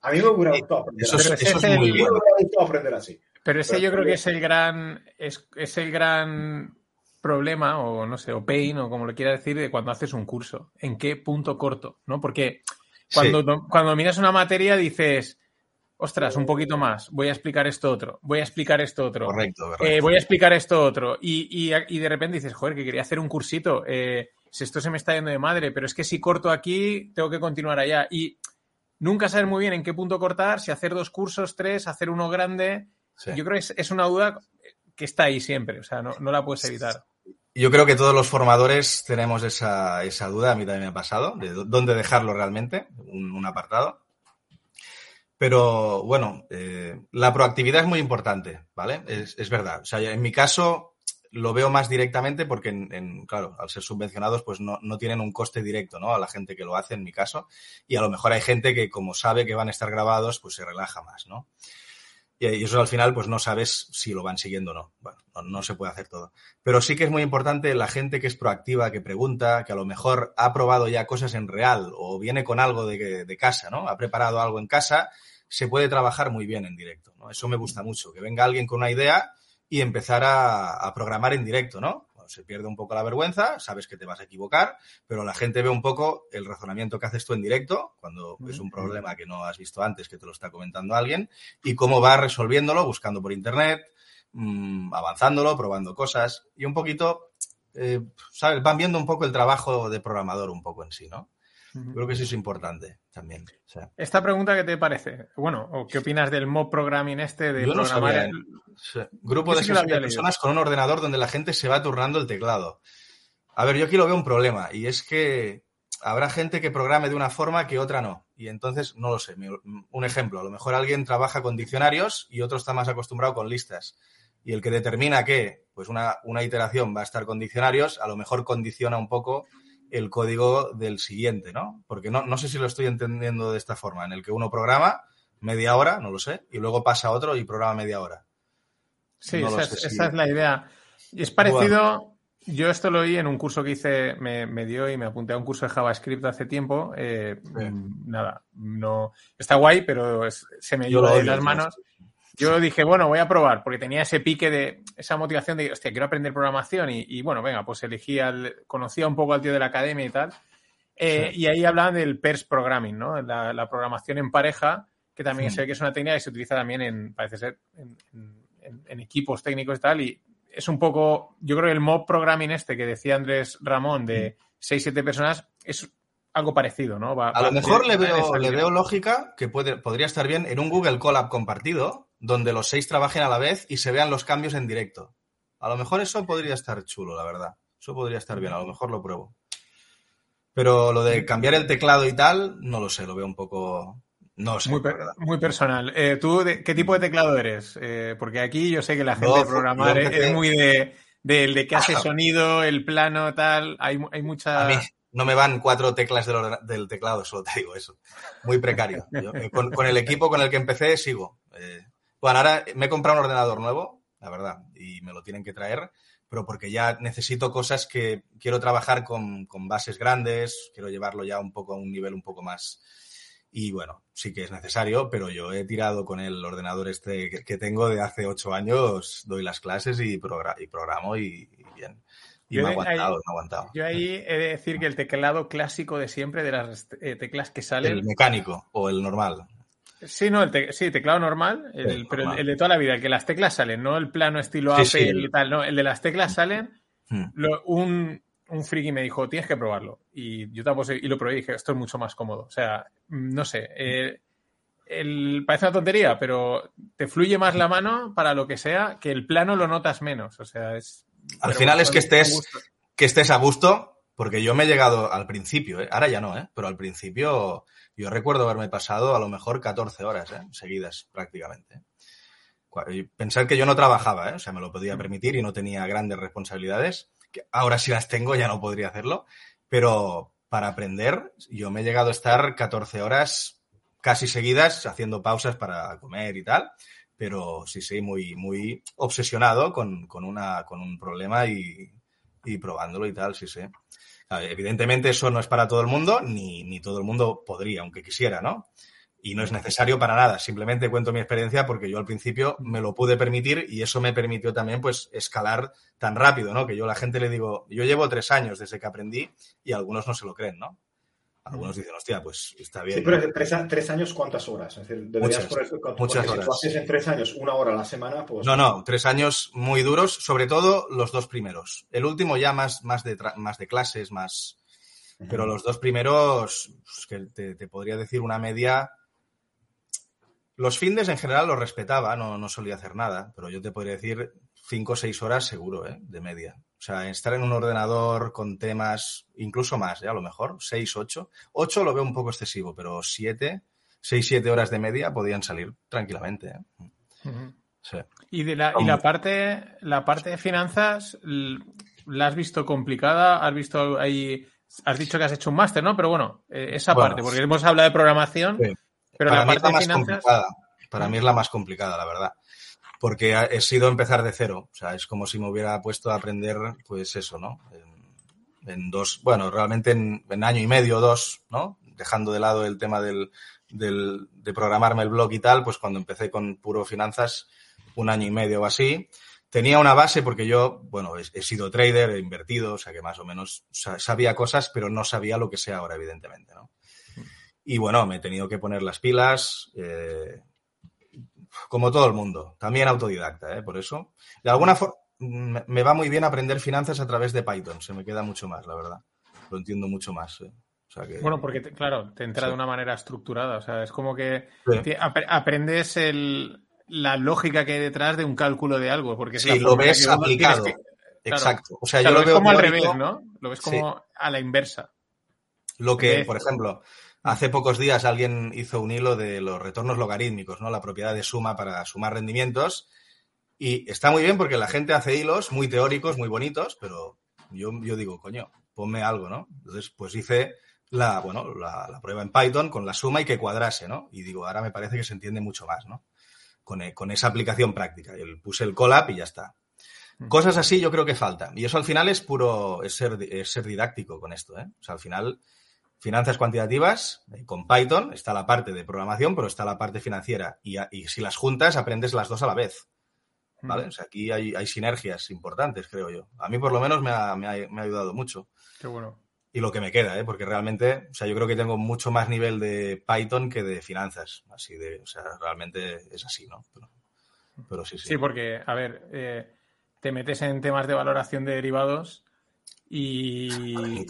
a mí me hubiera gustado aprender, eso, aprender así. Pero ese yo creo que es el gran, es, el gran problema, o no sé, o pain, o como lo quiera decir, de cuando haces un curso. ¿En qué punto corto? ¿No? Porque cuando, cuando miras una materia dices, ostras, un poquito más, voy a explicar esto otro, voy a explicar esto otro. Correcto, eh, voy a explicar esto otro. Y, de repente dices, joder, que quería hacer un cursito. Eh, si esto se me está yendo de madre, pero es que si corto aquí, tengo que continuar allá. Y nunca saber muy bien en qué punto cortar, si hacer dos cursos, tres, hacer uno grande. Yo creo que es, una duda que está ahí siempre, o sea, no, la puedes evitar. Yo creo que todos los formadores tenemos esa, duda, a mí también me ha pasado, de dónde dejarlo realmente, un, apartado. Pero bueno, eh, la proactividad es muy importante, ¿vale? Es, es, verdad. O sea, en mi caso, lo veo más directamente porque, en, claro, al ser subvencionados, pues no, no, tienen un coste directo, ¿no? A la gente que lo hace, en mi caso. Y a lo mejor hay gente que, como sabe que van a estar grabados, pues se relaja más, ¿no? Y eso al final, pues no sabes si lo van siguiendo o no. Bueno, no, se puede hacer todo. Pero sí que es muy importante la gente que es proactiva, que pregunta, que a lo mejor ha probado ya cosas en real o viene con algo de, de casa, ¿no? Ha preparado algo en casa, se puede trabajar muy bien en directo, ¿no? Eso me gusta mucho, que venga alguien con una idea y empezar a, programar en directo, ¿no? se pierde un poco la vergüenza, sabes que te vas a equivocar, pero la gente ve un poco el razonamiento que haces tú en directo, cuando es un problema que no has visto antes, que te lo está comentando alguien, y cómo vas resolviéndolo, buscando por internet, mmm, avanzándolo, probando cosas, y un poquito, eh, ¿sabes? Van viendo un poco el trabajo de programador un poco en sí, ¿no? Creo que eso es importante también. Esta pregunta, ¿qué te parece? Bueno, ¿o qué opinas del mob programming este de Yo no sabía, Grupo de 60 personas con un ordenador donde la gente se va turnando el teclado. A ver, yo aquí lo veo un problema y es que habrá gente que programe de una forma que otra no. Y entonces, no lo sé. Un ejemplo, a lo mejor alguien trabaja con diccionarios y otro está más acostumbrado con listas. Y el que determina que pues una, una iteración va a estar con diccionarios, a lo mejor condiciona un poco el código del siguiente, ¿no? Porque no, no sé si lo estoy entendiendo de esta forma, en el que uno programa media hora, no lo sé, y luego pasa otro y programa media hora. Sí, esa, es, la idea. Y es parecido, yo esto lo oí en un curso que hice, me, dio y me apunté a un curso de JavaScript hace tiempo. Eh, nada, no está guay, pero se me dio de las manos. Yo dije, bueno, voy a probar, porque tenía ese pique de, esa motivación de, hostia, quiero aprender programación y, bueno, venga, pues elegí al, conocía un poco al tío de la academia y tal. Eh, y ahí hablaban del PERS programming, ¿no? La, programación en pareja, que también se ve que es una técnica que se utiliza también en, parece ser, en, equipos técnicos y tal. Y es un poco, yo creo que el mob programming este que decía Andrés Ramón de 6-7 personas es algo parecido, ¿no? a lo mejor le veo, le veo lógica que puede, podría estar bien en un Google Colab compartido, donde los seis trabajen a la vez y se vean los cambios en directo. A lo mejor eso podría estar chulo, la verdad. Eso podría estar bien, a lo mejor lo pruebo. Pero lo de cambiar el teclado y tal, no lo sé, lo veo un poco... No sé. Muy, personal. Eh, ¿Tú qué tipo de teclado eres? Eh, porque aquí yo sé que la gente de programar es muy de, de, que hace sonido, el plano, tal. Hay, hay mucha... A mí no me van cuatro teclas del, teclado, solo te digo eso. Muy precario. Eh, con, el equipo con el que empecé sigo. Bueno, ahora me he comprado un ordenador nuevo, la verdad, y me lo tienen que traer, pero porque ya necesito cosas que quiero trabajar con, bases grandes, quiero llevarlo ya un poco a un nivel un poco más. Y bueno, sí que es necesario, pero yo he tirado con el ordenador este que, tengo de hace ocho años, doy las clases y, programo y, bien. Y me ha aguantado, me ha aguantado. Yo ahí he de decir que el teclado clásico de siempre, de las eh, teclas que salen. El mecánico o el normal. Sí, no, el sí, teclado normal, pero El, de toda la vida, el que las teclas salen, no el plano estilo Apple y tal, no, el de las teclas salen. Hmm. un, un friki me dijo, tienes que probarlo. Y yo tampoco y lo probé y dije, esto es mucho más cómodo. O sea, mm, no sé, eh, el, parece una tontería, pero te fluye más la mano para lo que sea, que el plano lo notas menos. O sea, es. Al final es que estés, que estés a gusto, porque yo me he llegado al principio, ¿eh? ahora ya no, ¿eh? pero al principio yo recuerdo haberme pasado a lo mejor 14 horas ¿eh? seguidas prácticamente. Pensar que yo no trabajaba, ¿eh? o sea, me lo podía mm. permitir y no tenía grandes responsabilidades. Que ahora si las tengo ya no podría hacerlo, pero para aprender yo me he llegado a estar 14 horas casi seguidas haciendo pausas para comer y tal, pero sí, sí, muy, muy obsesionado con, con, una, con un problema y, y probándolo y tal, sí, sí. Evidentemente eso no es para todo el mundo, ni, ni todo el mundo podría, aunque quisiera, ¿no? y no es necesario para nada. Simplemente cuento mi experiencia porque yo al principio me lo pude permitir y eso me permitió también pues escalar tan rápido, ¿no? Que yo a la gente le digo, yo llevo tres años desde que aprendí y algunos no se lo creen, ¿no? Algunos dicen, hostia, pues está bien. Sí, pero tres, tres años, ¿cuántas horas? Es decir, muchas, por eso, muchas horas. Si tú haces en tres años una hora a la semana, pues... No, no, tres años muy duros, sobre todo los dos primeros. El último ya más, más, de, más de clases, más... Pero los dos primeros, pues, que te, te, podría decir una media... Los findes en general los respetaba, no, no solía hacer nada, pero yo te podría decir cinco o seis horas seguro, ¿eh? De media. O sea, estar en un ordenador con temas, incluso más, ¿eh? a lo mejor, 6, 8. 8 lo veo un poco excesivo, pero 7, 6, 7 horas de media podían salir tranquilamente. ¿eh? sí. Y, de la, y la, parte, la parte de finanzas, ¿la has visto complicada? ¿Has visto ahí, has dicho que has hecho un máster, ¿no? Pero bueno, eh, esa parte, porque hemos hablado de programación, pero la parte de finanzas... Para mí es la más complicada, la verdad porque he sido empezar de cero. O sea, es como si me hubiera puesto a aprender, pues eso, ¿no? En, dos, bueno, realmente en, año y medio o dos, ¿no? Dejando de lado el tema del, del, de programarme el blog y tal, pues cuando empecé con puro finanzas, un año y medio o así. tenía una base porque yo, bueno, he, sido trader, he invertido, o sea que más o menos sabía cosas, pero no sabía lo que sé ahora, evidentemente, ¿no? Y bueno, me he tenido que poner las pilas, eh, como todo el mundo, también autodidacta, ¿eh? Por eso, de alguna forma, me va muy bien aprender finanzas a través de Python, se me queda mucho más, la verdad. Lo entiendo mucho más. ¿eh? Bueno, porque, claro, te entra de una manera estructurada. O sea, es como que aprendes la lógica que hay detrás de un cálculo de algo. Porque sí, lo ves aplicado. Exacto. O sea, yo lo, veo como al revés, ¿no? Lo ves como a la inversa. Lo que, por ejemplo, hace pocos días alguien hizo un hilo de los retornos logarítmicos, ¿no? La propiedad de suma para sumar rendimientos. Y está muy bien porque la gente hace hilos muy teóricos, muy bonitos, pero yo, yo digo, coño, ponme algo, ¿no? Entonces, pues hice la, bueno, la, prueba en Python con la suma y que cuadrase, ¿no? Y digo, ahora me parece que se entiende mucho más, ¿no? Con, e, esa aplicación práctica. Y puse el collab y ya está. Cosas así yo creo que faltan. Y eso al final es puro, es ser, ser didáctico con esto, ¿eh? O sea, al final, finanzas cuantitativas, eh, con Python está la parte de programación, pero está la parte financiera. Y, y si las juntas, aprendes las dos a la vez. ¿Vale? Mm. O sea, aquí hay, hay, sinergias importantes, creo yo. A mí, por lo menos, me ha, me ha, me ha ayudado mucho. Qué bueno y lo que me queda, ¿eh? porque realmente, o sea, yo creo que tengo mucho más nivel de Python que de finanzas, así de, o sea, realmente es así, ¿no? Pero, sí, sí. Sí, porque, a ver, eh, te metes en temas de valoración de derivados y...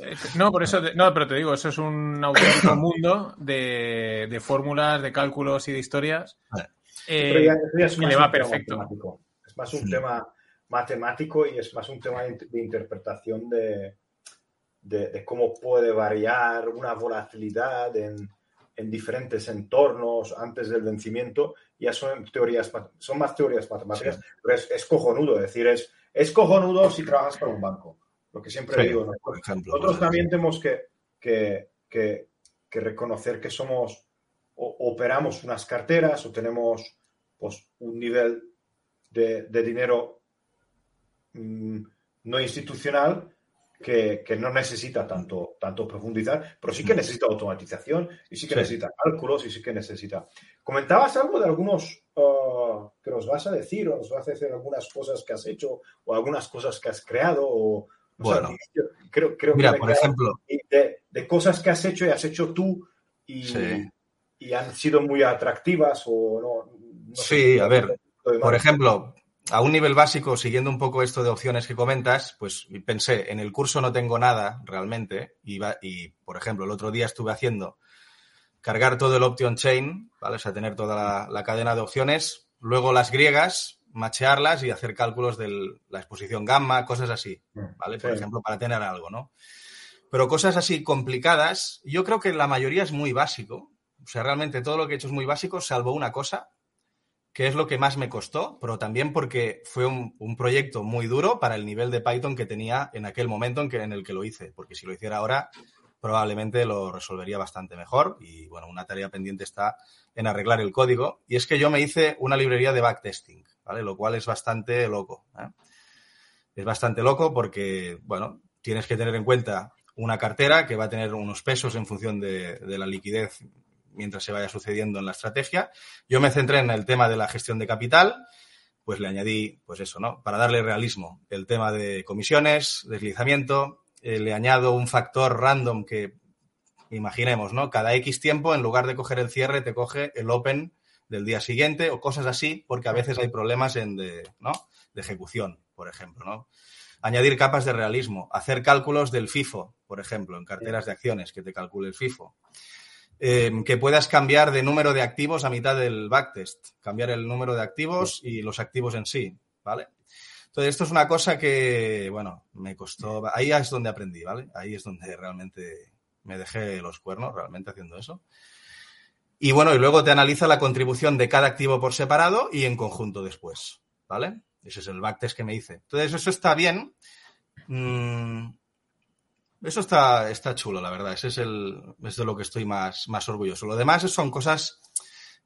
Eh, no, por eso, no, pero te digo, eso es un auténtico mundo de, de, fórmulas, de cálculos y de historias. Eh, es le va perfecto. Es más un tema matemático y es más un tema de interpretación de, de, cómo puede variar una volatilidad en, en, diferentes entornos antes del vencimiento, ya son teorías, son más teorías matemáticas, pero es, cojonudo, es decir, es, es cojonudo si trabajas para un banco, lo que siempre digo. Por ejemplo, Nosotros también tenemos que, que, que, reconocer que somos, o, operamos unas carteras o tenemos pues, un nivel de, de dinero mm, no institucional que, no necesita tanto, tanto profundizar, pero sí que necesita automatización y sí que necesita cálculos y sí que necesita. Comentabas algo de algunos uh, que nos vas a decir o nos vas a decir algunas cosas que has hecho o algunas cosas que has creado o bueno, creo, creo mira, por ejemplo, de, cosas que has hecho y has hecho tú y, y han sido muy atractivas o no. sí, a ver, por ejemplo, a un nivel básico, siguiendo un poco esto de opciones que comentas, pues pensé, en el curso no tengo nada realmente y, y por ejemplo, el otro día estuve haciendo cargar todo el option chain, ¿vale? O sea, tener toda la, cadena de opciones, luego las griegas, machearlas y hacer cálculos de la exposición gamma, cosas así, mm, ¿vale? Por ejemplo, para tener algo, ¿no? Pero cosas así complicadas, yo creo que la mayoría es muy básico. O sea, realmente todo lo que he hecho es muy básico, salvo una cosa, que es lo que más me costó, pero también porque fue un, proyecto muy duro para el nivel de Python que tenía en aquel momento en, que, en el que lo hice, porque si lo hiciera ahora probablemente lo resolvería bastante mejor y bueno, una tarea pendiente está en arreglar el código y es que yo me hice una librería de backtesting, Lo cual es bastante loco. ¿eh? Es bastante loco porque, bueno, tienes que tener en cuenta una cartera que va a tener unos pesos en función de, de la liquidez mientras se vaya sucediendo en la estrategia. Yo me centré en el tema de la gestión de capital, pues le añadí, pues eso, ¿no? Para darle realismo, el tema de comisiones, deslizamiento, eh, le añado un factor random que, imaginemos, ¿no? Cada X tiempo, en lugar de coger el cierre, te coge el open del día siguiente o cosas así, porque a veces hay problemas en de, ¿no? de ejecución, por ejemplo, ¿no? Añadir capas de realismo, hacer cálculos del FIFO, por ejemplo, en carteras de acciones, que te calcule el FIFO. Em, que puedas cambiar de número de activos a mitad del backtest, cambiar el número de activos y los activos en sí, ¿vale? Entonces, esto es una cosa que, bueno, me costó, ahí es donde aprendí, ¿vale? Ahí es donde realmente me dejé los cuernos, realmente haciendo eso. Y bueno, y luego te analiza la contribución de cada activo por separado y en conjunto después, ¿vale? Ese es el backtest que me hice. Entonces, eso está bien. Mm, eso está, está chulo, la verdad. Ese es, el, es de lo que estoy más, más orgulloso. Lo demás son cosas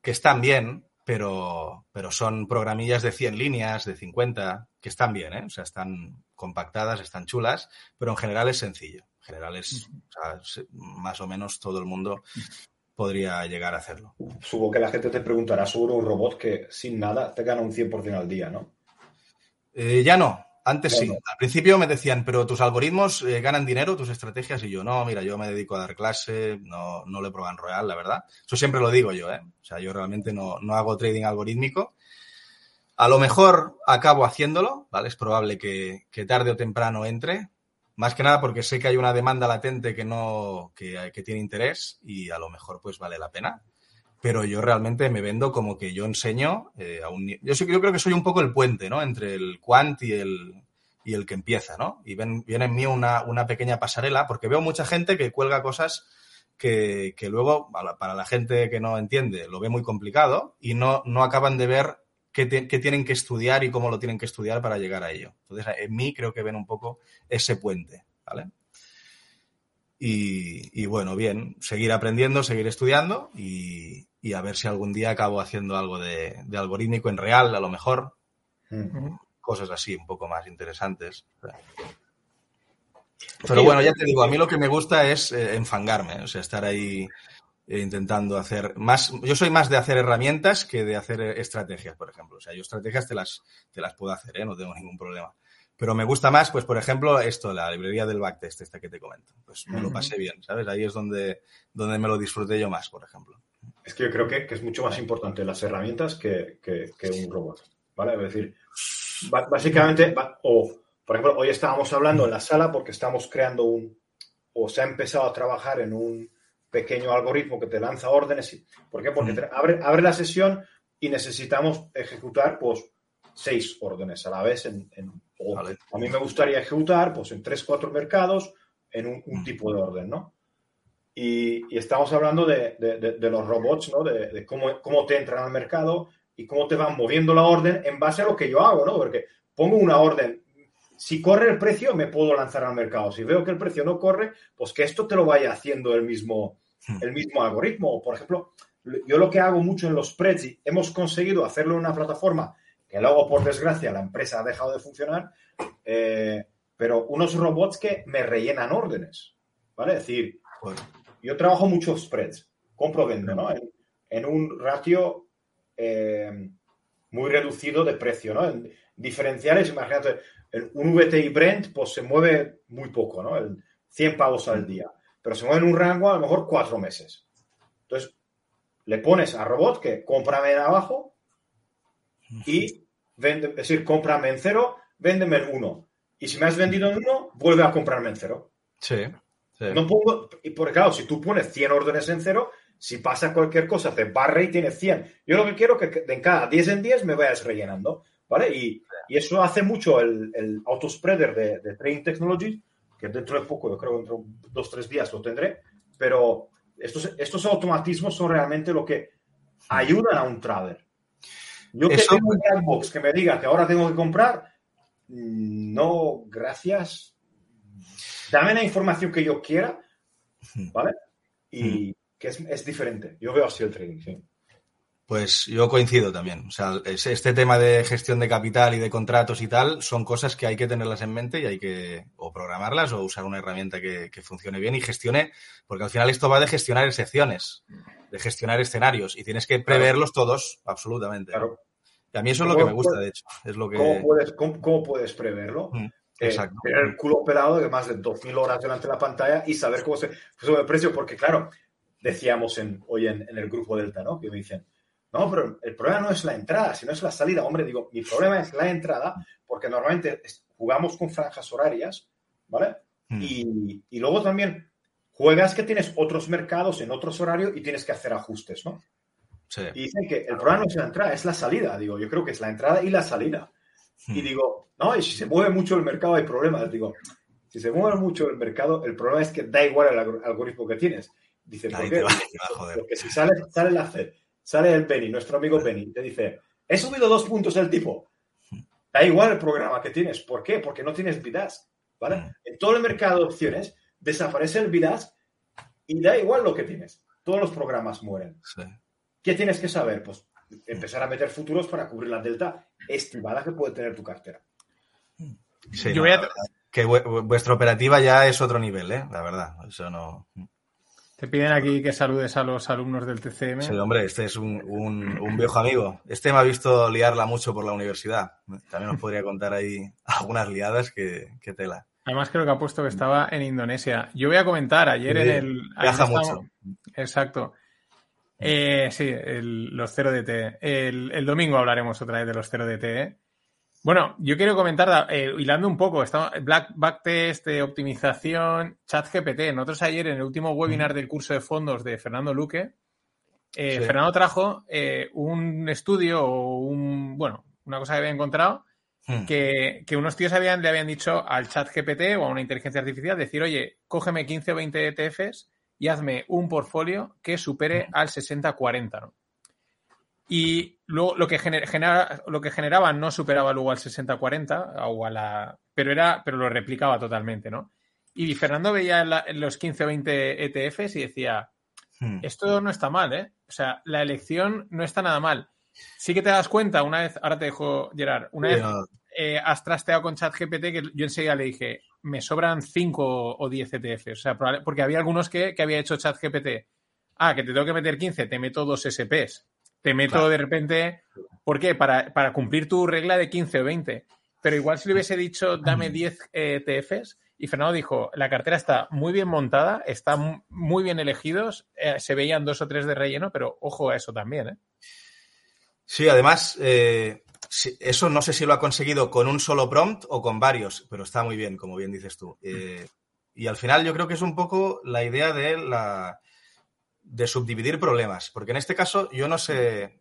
que están bien, pero, pero son programillas de 100 líneas, de 50, que están bien, ¿eh? O sea, están compactadas, están chulas, pero en general es sencillo. En general es, o sea, más o menos todo el mundo podría llegar a hacerlo. Supongo que la gente te preguntará sobre un robot que sin nada te gana un 100% al día, ¿no? Eh, ya no. Antes sí. Al principio me decían, pero tus algoritmos eh, ganan dinero, tus estrategias, y yo, no, mira, yo me dedico a dar clase, no, no le prueban Royal, la verdad. Eso siempre lo digo yo, ¿eh? O sea, yo realmente no, no hago trading algorítmico. A lo mejor acabo haciéndolo, ¿vale? Es probable que, que, tarde o temprano entre. Más que nada porque sé que hay una demanda latente que no, que, que tiene interés y a lo mejor pues vale la pena pero yo realmente me vendo como que yo enseño eh, a un... Yo, yo creo que soy un poco el puente, ¿no? Entre el quant y el, y el que empieza, ¿no? Y ven, viene en mí una, una, pequeña pasarela, porque veo mucha gente que cuelga cosas que, que luego, para la gente que no entiende, lo ve muy complicado y no, no acaban de ver qué, te, qué, tienen que estudiar y cómo lo tienen que estudiar para llegar a ello. Entonces, en mí creo que ven un poco ese puente, ¿vale? Y, y, bueno, bien, seguir aprendiendo, seguir estudiando y, y, a ver si algún día acabo haciendo algo de, de algorítmico en real, a lo mejor. Cosas así, un poco más interesantes. Pero bueno, ya te digo, a mí lo que me gusta es eh, enfangarme, o sea, estar ahí intentando hacer más. Yo soy más de hacer herramientas que de hacer estrategias, por ejemplo. O sea, yo estrategias te las, te las puedo hacer, ¿eh? no tengo ningún problema. Pero me gusta más, pues, por ejemplo, esto, la librería del backtest, esta que te comento. Pues me lo pasé bien, ¿sabes? Ahí es donde, donde me lo disfruté yo más, por ejemplo. Es que yo creo que, que es mucho más importante las herramientas que, que, que, un robot, ¿vale? Es decir, básicamente, o, por ejemplo, hoy estábamos hablando en la sala porque estamos creando un, o se ha empezado a trabajar en un pequeño algoritmo que te lanza órdenes. ¿Por qué? Porque te abre, abre la sesión y necesitamos ejecutar, pues, seis órdenes a la vez en, en Vale. A mí me gustaría ejecutar pues, en tres, cuatro mercados en un, un tipo de orden, ¿no? Y, y estamos hablando de, de, de, de, los robots, ¿no? De, cómo, cómo te entran al mercado y cómo te van moviendo la orden en base a lo que yo hago, ¿no? Porque pongo una orden. Si corre el precio, me puedo lanzar al mercado. Si veo que el precio no corre, pues que esto te lo vaya haciendo el mismo, el mismo algoritmo. Por ejemplo, yo lo que hago mucho en los spreads y hemos conseguido hacerlo en una plataforma que luego, por desgracia, la empresa ha dejado de funcionar, eh, pero unos robots que me rellenan órdenes, ¿vale? Es decir, yo trabajo muchos spreads, compro, vendo, ¿no? En, en un ratio eh, muy reducido de precio, ¿no? En diferenciales, imagínate, un VTI Brent, pues se mueve muy poco, ¿no? El 100 pavos al día, pero se mueve en un rango a lo mejor cuatro meses. Entonces, le pones a robot que cómprame en abajo y vende, es decir, cómprame en cero, véndeme en uno. Y si me has vendido en uno, vuelve a comprarme en cero. Sí. sí. No pongo, y porque claro, si tú pones 100 órdenes en cero, si pasa cualquier cosa, te barre y tienes 100. Yo lo que quiero es que en cada 10 en 10 me vayas rellenando, ¿vale? Y, y eso hace mucho el, el autospreader de, de Trading Technologies, que dentro de poco, yo creo que dentro de dos, tres días lo tendré, pero estos, estos automatismos son realmente lo que ayudan a un trader. Yo que tengo un Jackbox que me diga que ahora tengo que comprar, no, gracias. Dame la información que yo quiera, ¿vale? Y que es, es diferente. Yo veo así el trading, sí. Pues yo coincido también. O sea, este tema de gestión de capital y de contratos y tal son cosas que hay que tenerlas en mente y hay que o programarlas o usar una herramienta que, que funcione bien y gestione, porque al final esto va de gestionar excepciones, de gestionar escenarios y tienes que preverlos todos, absolutamente. Claro. Y a mí eso es lo que me gusta, de hecho. Es lo que... ¿Cómo, puedes, cómo, cómo puedes preverlo? Mm, Eh, exacto. tener el culo operado de más de 2.000 horas delante de la pantalla y saber cómo se sube el precio, porque claro, decíamos en, hoy en, en, el grupo Delta, ¿no? Que me dicen, no, pero el problema no es la entrada, sino es la salida. Hombre, digo, mi problema es la entrada, porque normalmente jugamos con franjas horarias, ¿vale? Mm. Y, y luego también juegas que tienes otros mercados en otros horarios y tienes que hacer ajustes, ¿no? Sí. Y dicen que el problema no es la entrada, es la salida. Digo, yo creo que es la entrada y la salida. Mm. Y digo, no, y si se mueve mucho el mercado hay problemas. Digo, si se mueve mucho el mercado, el problema es que da igual el alg- algoritmo que tienes. Dice, ¿por qué? Porque si sale, sale la FED, sale el Penny, nuestro amigo Penny, te dice, he subido dos puntos el tipo. Da igual el programa que tienes. ¿Por qué? Porque no tienes bidas. ¿Vale? Mm. En todo el mercado de opciones desaparece el bidas y da igual lo que tienes. Todos los programas mueren. Sí. ¿Qué tienes que saber? Pues empezar a meter futuros para cubrir la delta estimada que puede tener tu cartera. Sí, Yo no, voy a- la verdad que vu- vuestra operativa ya es otro nivel, ¿eh? La verdad. Eso no. Te piden aquí que saludes a los alumnos del TCM. Sí, hombre, este es un, viejo amigo. Este me ha visto liarla mucho por la universidad. También os podría contar ahí algunas liadas que, tela. Además, creo que ha puesto que estaba en Indonesia. Yo voy a comentar, ayer en el. Viaja mucho. Exacto. Eh, sí, los 0DT. El, el, domingo hablaremos otra vez de los 0DT. ¿eh? Bueno, yo quiero comentar, eh, hilando un poco, Black Backtest, de optimización, ChatGPT. Nosotros ayer en el último webinar del curso de fondos de Fernando Luque, eh, Fernando trajo eh, un estudio o un, bueno, una cosa que había encontrado, hmm. que, unos tíos habían, le habían dicho al ChatGPT o a una inteligencia artificial, decir, oye, cógeme 15 o 20 ETFs y hazme un portfolio que supere hmm. al 60-40, ¿no? Y luego lo que, genera, lo que generaba no superaba luego al 60-40, o a la, pero, era, pero lo replicaba totalmente, ¿no? Y Fernando veía los 15 o 20 ETFs y decía, hmm. esto no está mal, ¿eh? O sea, la elección no está nada mal. Sí que te das cuenta, una vez, ahora te dejo, Gerard, una vez eh, has trasteado con ChatGPT que yo enseguida le dije, me sobran 5 o 10 ETFs. O sea, porque había algunos que, que había hecho ChatGPT. Ah, que te tengo que meter 15, te meto dos SPs te meto de repente. ¿Por qué? Para, cumplir tu regla de 15 o 20. Pero igual si le hubiese dicho dame 10 ETFs y Fernando dijo, la cartera está muy bien montada, están muy bien elegidos, eh, se veían dos o tres de relleno, pero ojo a eso también. ¿eh? Sí, además, eh, eso no sé si lo ha conseguido con un solo prompt o con varios, pero está muy bien, como bien dices tú. y al final yo creo que es un poco la idea de la de subdividir problemas, porque en este caso yo no sé,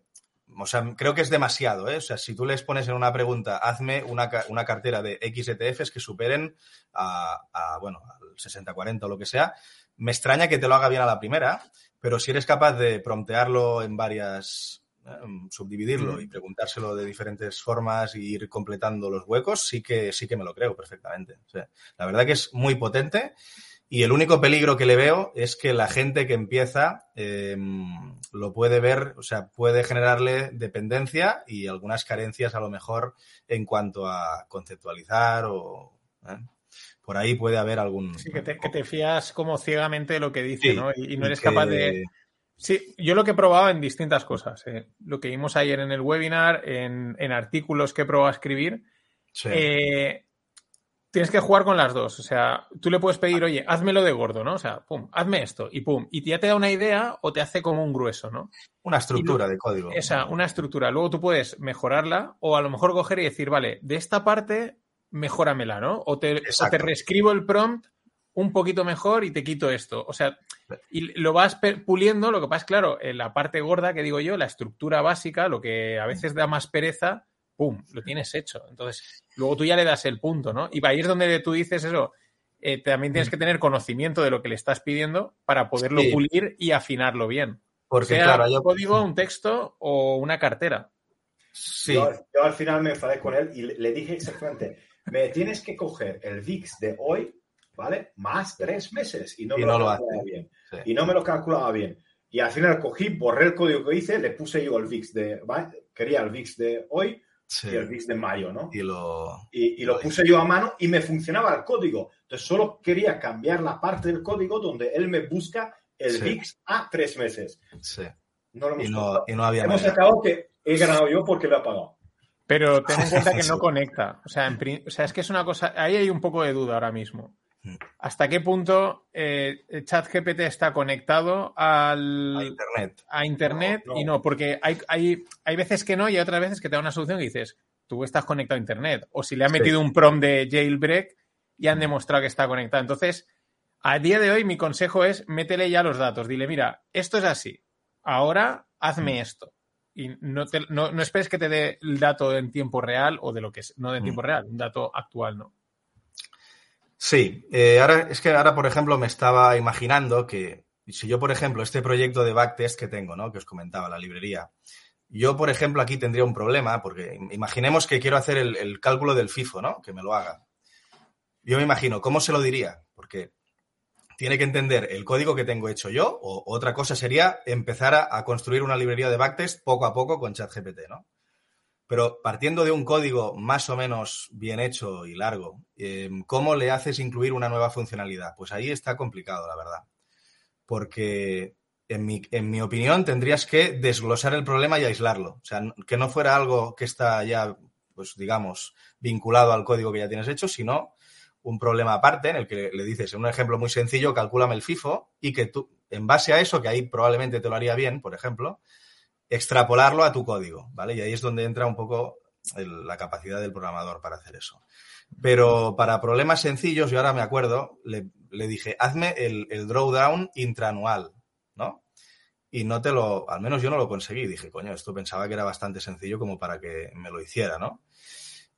o sea, creo que es demasiado, ¿eh? O sea, si tú les pones en una pregunta, hazme una, una cartera de XETFs que superen a, bueno, al 60-40 o lo que sea, me extraña que te lo haga bien a la primera, pero si eres capaz de promptearlo en varias, em, subdividirlo y preguntárselo de diferentes formas y ir completando los huecos, sí que, sí que me lo creo perfectamente. O sea, la verdad que es muy potente y el único peligro que le veo es que la gente que empieza em, lo puede ver, o sea, puede generarle dependencia y algunas carencias a lo mejor en cuanto a conceptualizar o... ¿eh? Por ahí puede haber algún... Sí, que te, fías como ciegamente de lo que dice, ¿no? Y, no eres capaz de... Sí, yo lo que he probado en distintas cosas. ¿eh? Lo que vimos ayer en el webinar, en, artículos que he probado a escribir. Sí. Eh, tienes que jugar con las dos. O sea, tú le puedes pedir, oye, házmelo de gordo, ¿no? O sea, pum, hazme esto y pum. Y ya te da una idea o te hace como un grueso, ¿no? Una estructura de código. Esa, una estructura. Luego tú puedes mejorarla o a lo mejor coger y decir, vale, de esta parte, mejóramela, ¿no? O te, te reescribo el prompt un poquito mejor y te quito esto. O sea, y lo vas puliendo. Lo que pasa es, claro, en la parte gorda que digo yo, la estructura básica, lo que a veces da más pereza ¡pum!, lo tienes hecho. Entonces, luego tú ya le das el punto, ¿no? Y ahí es donde tú dices eso, eh, también tienes que tener conocimiento de lo que le estás pidiendo para poderlo pulir y afinarlo bien. Porque, sea, claro, yo... código, un texto o una cartera. Sí. Yo, al final me enfadé con él y le, dije exactamente, me tienes que coger el VIX de hoy, ¿vale? Más tres meses. Y no me lo, calculaba bien. Y no me lo calculaba bien. Y al final cogí, borré el código que hice, le puse yo el VIX de, quería el VIX de hoy, y el VIX de mayo, ¿no? Y lo, y, lo puse yo a mano y me funcionaba el código. Entonces solo quería cambiar la parte del código donde él me busca el VIX a tres meses. Sí. No lo hemos y, no, y no había Hemos acabado que he ganado yo porque lo he pagado. Pero ten en cuenta que no conecta. O sea, o sea, es que es una cosa. Ahí hay un poco de duda ahora mismo. ¿Hasta qué punto eh, ChatGPT está conectado al, a Internet? A Internet y no, porque hay, hay, hay veces que no y hay otras veces que te da una solución y dices, tú estás conectado a Internet. O si le han metido un prompt de jailbreak y han demostrado que está conectado. Entonces, a día de hoy mi consejo es métele ya los datos. Dile, mira, esto es así. Ahora hazme mm. esto. Y no, no, no, esperes que te dé el dato en tiempo real o de lo que es, no de tiempo mm. real, un dato actual, ¿no? Sí, eh, ahora es que ahora, por ejemplo, me estaba imaginando que si yo, por ejemplo, este proyecto de backtest que tengo, ¿no? Que os comentaba, la librería, yo, por ejemplo, aquí tendría un problema, porque imaginemos que quiero hacer el, cálculo del FIFO, ¿no? Que me lo haga. Yo me imagino, ¿cómo se lo diría? Porque tiene que entender el código que tengo hecho yo, o otra cosa sería empezar a, a construir una librería de backtest poco a poco con ChatGPT, ¿no? Pero partiendo de un código más o menos bien hecho y largo, eh, ¿cómo le haces incluir una nueva funcionalidad? Pues ahí está complicado, la verdad. porque en mi, en mi opinión tendrías que desglosar el problema y aislarlo. O sea, que no fuera algo que está ya, pues digamos, vinculado al código que ya tienes hecho, sino un problema aparte en el que le dices, en un ejemplo muy sencillo, calcúlame el FIFO y que tú, en base a eso, que ahí probablemente te lo haría bien, por ejemplo, extrapolarlo a tu código, ¿vale? Y ahí es donde entra un poco la capacidad del programador para hacer eso. Pero para problemas sencillos, yo ahora me acuerdo, le, dije, hazme el, el, drawdown intraanual, ¿no? Y no te lo, al menos yo no lo conseguí. Dije, coño, esto pensaba que era bastante sencillo como para que me lo hiciera, ¿no?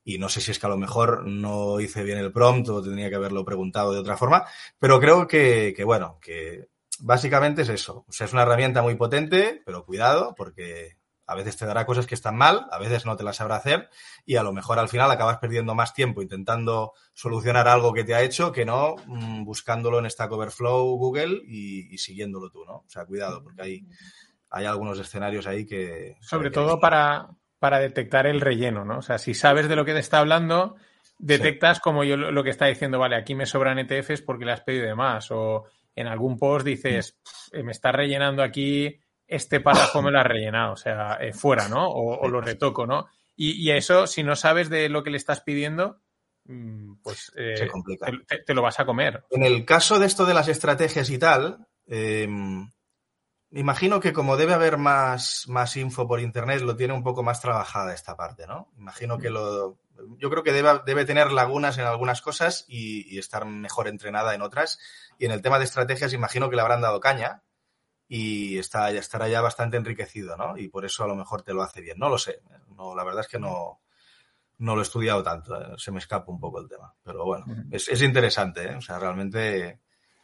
Y no sé si es que a lo mejor no hice bien el prompt o tendría que haberlo preguntado de otra forma, pero creo que, que bueno, que básicamente es eso. O sea, es una herramienta muy potente, pero cuidado, porque a veces te dará cosas que están mal, a veces no te las sabrá hacer y a lo mejor al final acabas perdiendo más tiempo intentando solucionar algo que te ha hecho que no mm, buscándolo en Stack Overflow Google y, siguiéndolo tú, ¿no? O sea, cuidado, porque hay, hay algunos escenarios ahí que... Sobre todo para, para detectar el relleno, ¿no? O sea, si sabes de lo que te está hablando, detectas como yo lo que está diciendo, vale, aquí me sobran ETFs porque le has pedido de más o en algún post dices, me está rellenando aquí este párrafo me lo ha rellenado, o sea, eh, fuera, ¿no? O, lo retoco, ¿no? Y, eso, si no sabes de lo que le estás pidiendo, mm, pues eh, te, lo vas a comer. En el caso de esto de las estrategias y tal, em, imagino que como debe haber más, más info por internet, lo tiene un poco más trabajada esta parte, ¿no? Imagino que lo. Yo creo que debe, debe tener lagunas en algunas cosas y, y, estar mejor entrenada en otras. Y en el tema de estrategias, imagino que le habrán dado caña y está, ya estará ya bastante enriquecido, ¿no? Y por eso a lo mejor te lo hace bien. No lo sé. No, la verdad es que no, no lo he estudiado tanto. ¿eh? Se me escapa un poco el tema. Pero bueno, es, es, interesante, ¿eh? O sea, realmente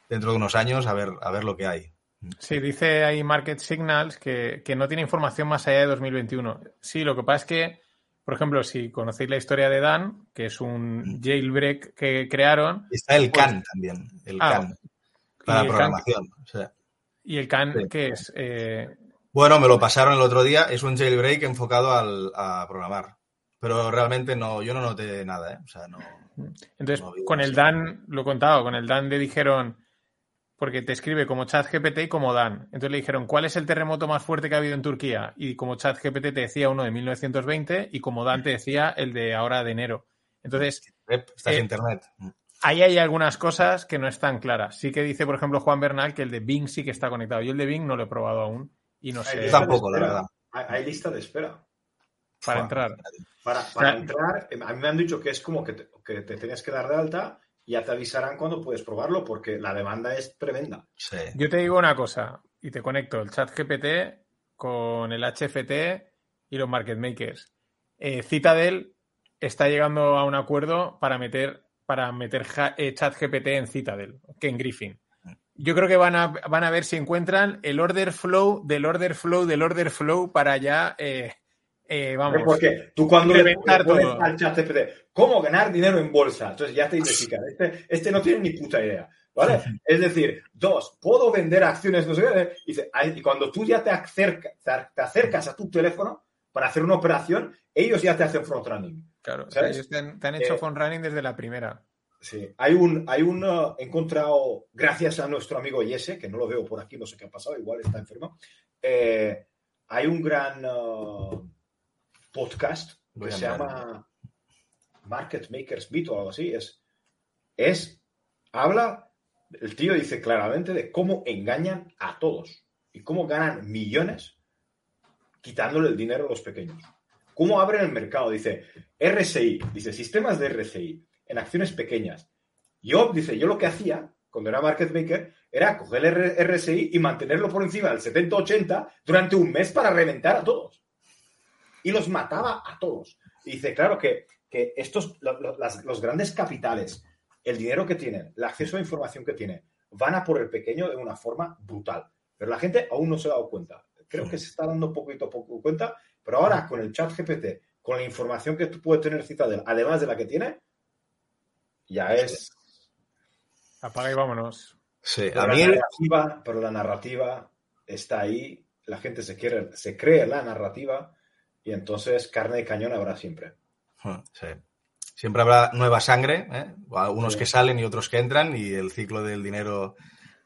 dentro de unos años a ver, a ver lo que hay. Sí, dice ahí Market Signals que, que no tiene información más allá de 2021. Sí, lo que pasa es que, por ejemplo, si conocéis la historia de Dan, que es un jailbreak que crearon. Está el pues CAN también, el ah, CAN, para programación. o sea. ¿Y el CAN qué es? Eh, bueno, me lo pasaron el otro día. Es un jailbreak enfocado al, a programar. Pero realmente no, yo no noté nada, ¿eh? O sea, no. Entonces, con el Dan, lo he contado, con el Dan le dijeron, porque te escribe como ChatGPT y como Dan. Entonces le dijeron, ¿cuál es el terremoto más fuerte que ha habido en Turquía? Y como ChatGPT te decía uno de 1920 y como Dan te decía el de ahora de enero. Entonces. Estás en eh, internet ahí hay algunas cosas que no están claras. Sí que dice, por ejemplo, Juan Bernal que el de Bing sí que está conectado. Yo el de Bing no lo he probado aún y no sé. tampoco, la verdad. Hay, lista de espera. Para entrar. Para, entrar, eh, a mí me han dicho que es como que te, que te tienes que dar de alta ya te avisarán cuando puedes probarlo porque la demanda es tremenda. Yo te digo una cosa y te conecto el chat GPT con el HFT y los market makers. Eh, Citadel está llegando a un acuerdo para meter para meter eh, chat GPT en Citadel que en Griffin. Yo creo que van a, van a ver si encuentran el order flow del order flow del order flow para ya, eh, eh, vamos. Porque tú cuando le, pones al chat GPT, ¿cómo ganar dinero en bolsa? Entonces ya te identifican. Este, este no tiene ni puta idea. ¿Vale? Es decir, dos, puedo vender acciones, no sé qué. Y cuando tú ya te, acercas te acercas a tu teléfono para hacer una operación, ellos ya te hacen front running. Claro, ellos te han, hecho eh, running desde la primera. Sí, hay un, hay un uh, encontrado, gracias a nuestro amigo Yese, que no lo veo por aquí, no sé qué ha pasado, igual está enfermo. Eh, hay un gran uh, podcast que se llama Market Makers Beat o algo así. Es, es, habla, el tío dice claramente de cómo engañan a todos y cómo ganan millones quitándole el dinero a los pequeños. ¿Cómo abren el mercado? Dice RSI, dice sistemas de RSI en acciones pequeñas. Yo, dice, yo lo que hacía cuando era market maker era coger el RSI y mantenerlo por encima del 70-80 durante un mes para reventar a todos. Y los mataba a todos. Y dice, claro que, que estos, los grandes capitales, el dinero que tienen, el acceso a la información que tienen, van a por el pequeño de una forma brutal. Pero la gente aún no se ha dado cuenta. Creo que se está dando poquito a poco cuenta pero ahora con el chat GPT, con la información que tú puedes tener Citadel, además de la que tiene, ya es. Apaga y vámonos. Sí, pero, la narrativa, pero la narrativa está ahí, la gente se, quiere, se cree la narrativa y entonces carne de cañón habrá siempre. Sí. Siempre habrá nueva sangre, ¿eh? unos que salen y otros que entran y el ciclo del dinero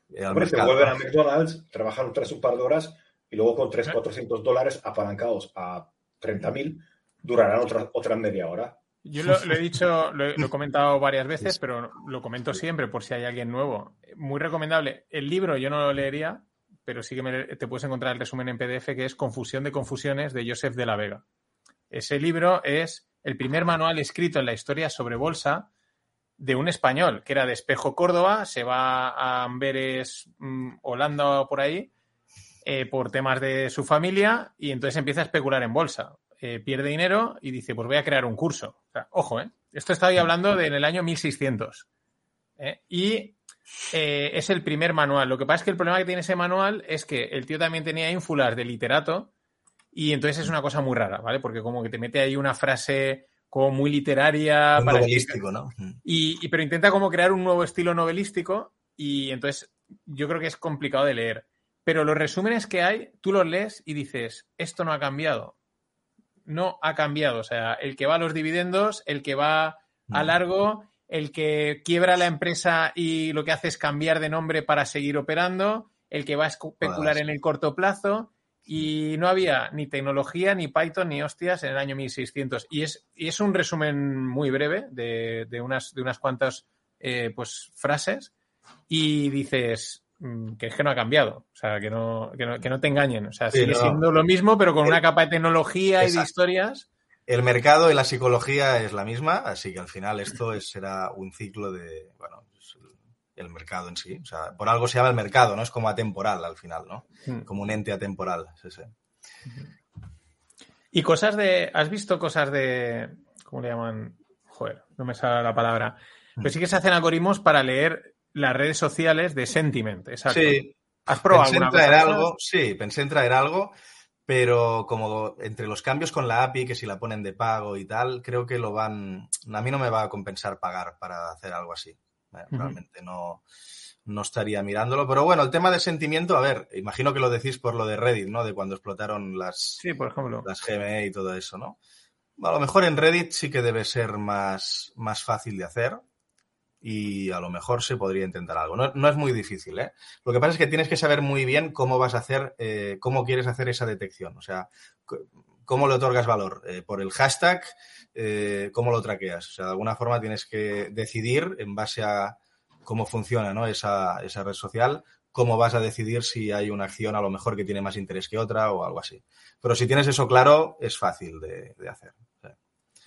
Hombre, se vuelven a McDonald's, trabajan tras un par de horas y luego con 300, 400 dólares apalancados a 30.000 durarán otra, otra media hora. Yo lo, he dicho, lo he, comentado varias veces, pero lo comento siempre por si hay alguien nuevo. Muy recomendable. El libro yo no lo leería, pero sí que te puedes encontrar el resumen en PDF que es Confusión de Confusiones de Joseph de la Vega. Ese libro es el primer manual escrito en la historia sobre bolsa de un español, que era de Espejo Córdoba, se va a Amberes, mm, Holanda o por ahí, eh, por temas de su familia, y entonces empieza a especular en bolsa. Eh, pierde dinero y dice, pues voy a crear un curso. ojo, ¿eh? Esto estaba hablando de en el año 1600. ¿eh? Y es el primer manual. Lo que pasa es que el problema que tiene ese manual es que el tío también tenía ínfulas de literato y entonces es una cosa muy rara, ¿vale? Porque como que te mete ahí una frase como muy literaria. novelístico, ¿no? Y, pero intenta como crear un nuevo estilo novelístico y entonces yo creo que es complicado de leer. Pero los resúmenes que hay, tú los lees y dices, esto no ha cambiado. No ha cambiado. O sea, el que va a los dividendos, el que va a mm. largo, el que quiebra la empresa y lo que hace es cambiar de nombre para seguir operando, el que va a especular en el corto plazo. Y no había ni tecnología, ni Python, ni hostias en el año 1600. Y es, y es un resumen muy breve de, de unas, de unas cuantas eh, pues, frases. Y dices mm, que es que no ha cambiado, o sea, que no, que no, que no te engañen, o sea, sigue siendo lo mismo, pero con una capa de tecnología y de historias. El mercado y la psicología es la misma, así que al final esto será un ciclo de, bueno, el mercado en sí. O sea, por algo se llama el mercado, ¿no? Es como atemporal al final, ¿no? Hmm. Como un ente atemporal. Sí, sí. Y cosas de. ¿Has visto cosas de. ¿Cómo le llaman? Joder, no me sale la palabra. Pero sí que se hacen algoritmos para leer las redes sociales de sentiment. Exacto. Sí. ¿Has probado pensé en traer algo? Sí, pensé en traer algo, pero como entre los cambios con la API, que si la ponen de pago y tal, creo que lo van. A mí no me va a compensar pagar para hacer algo así. Realmente no, no estaría mirándolo. Pero bueno, el tema de sentimiento, a ver, imagino que lo decís por lo de Reddit, ¿no? De cuando explotaron las, sí, por ejemplo. las GME y todo eso, ¿no? A lo mejor en Reddit sí que debe ser más, más fácil de hacer y a lo mejor se podría intentar algo. No, es muy difícil, ¿eh? Lo que pasa es que tienes que saber muy bien cómo vas a hacer, eh, cómo quieres hacer esa detección. O sea, cómo le otorgas valor. Eh, por el hashtag, eh, cómo lo traqueas. O sea, de alguna forma tienes que decidir en base a cómo funciona ¿no? esa, esa red social, cómo vas a decidir si hay una acción a lo mejor que tiene más interés que otra o algo así. Pero si tienes eso claro, es fácil de, hacer.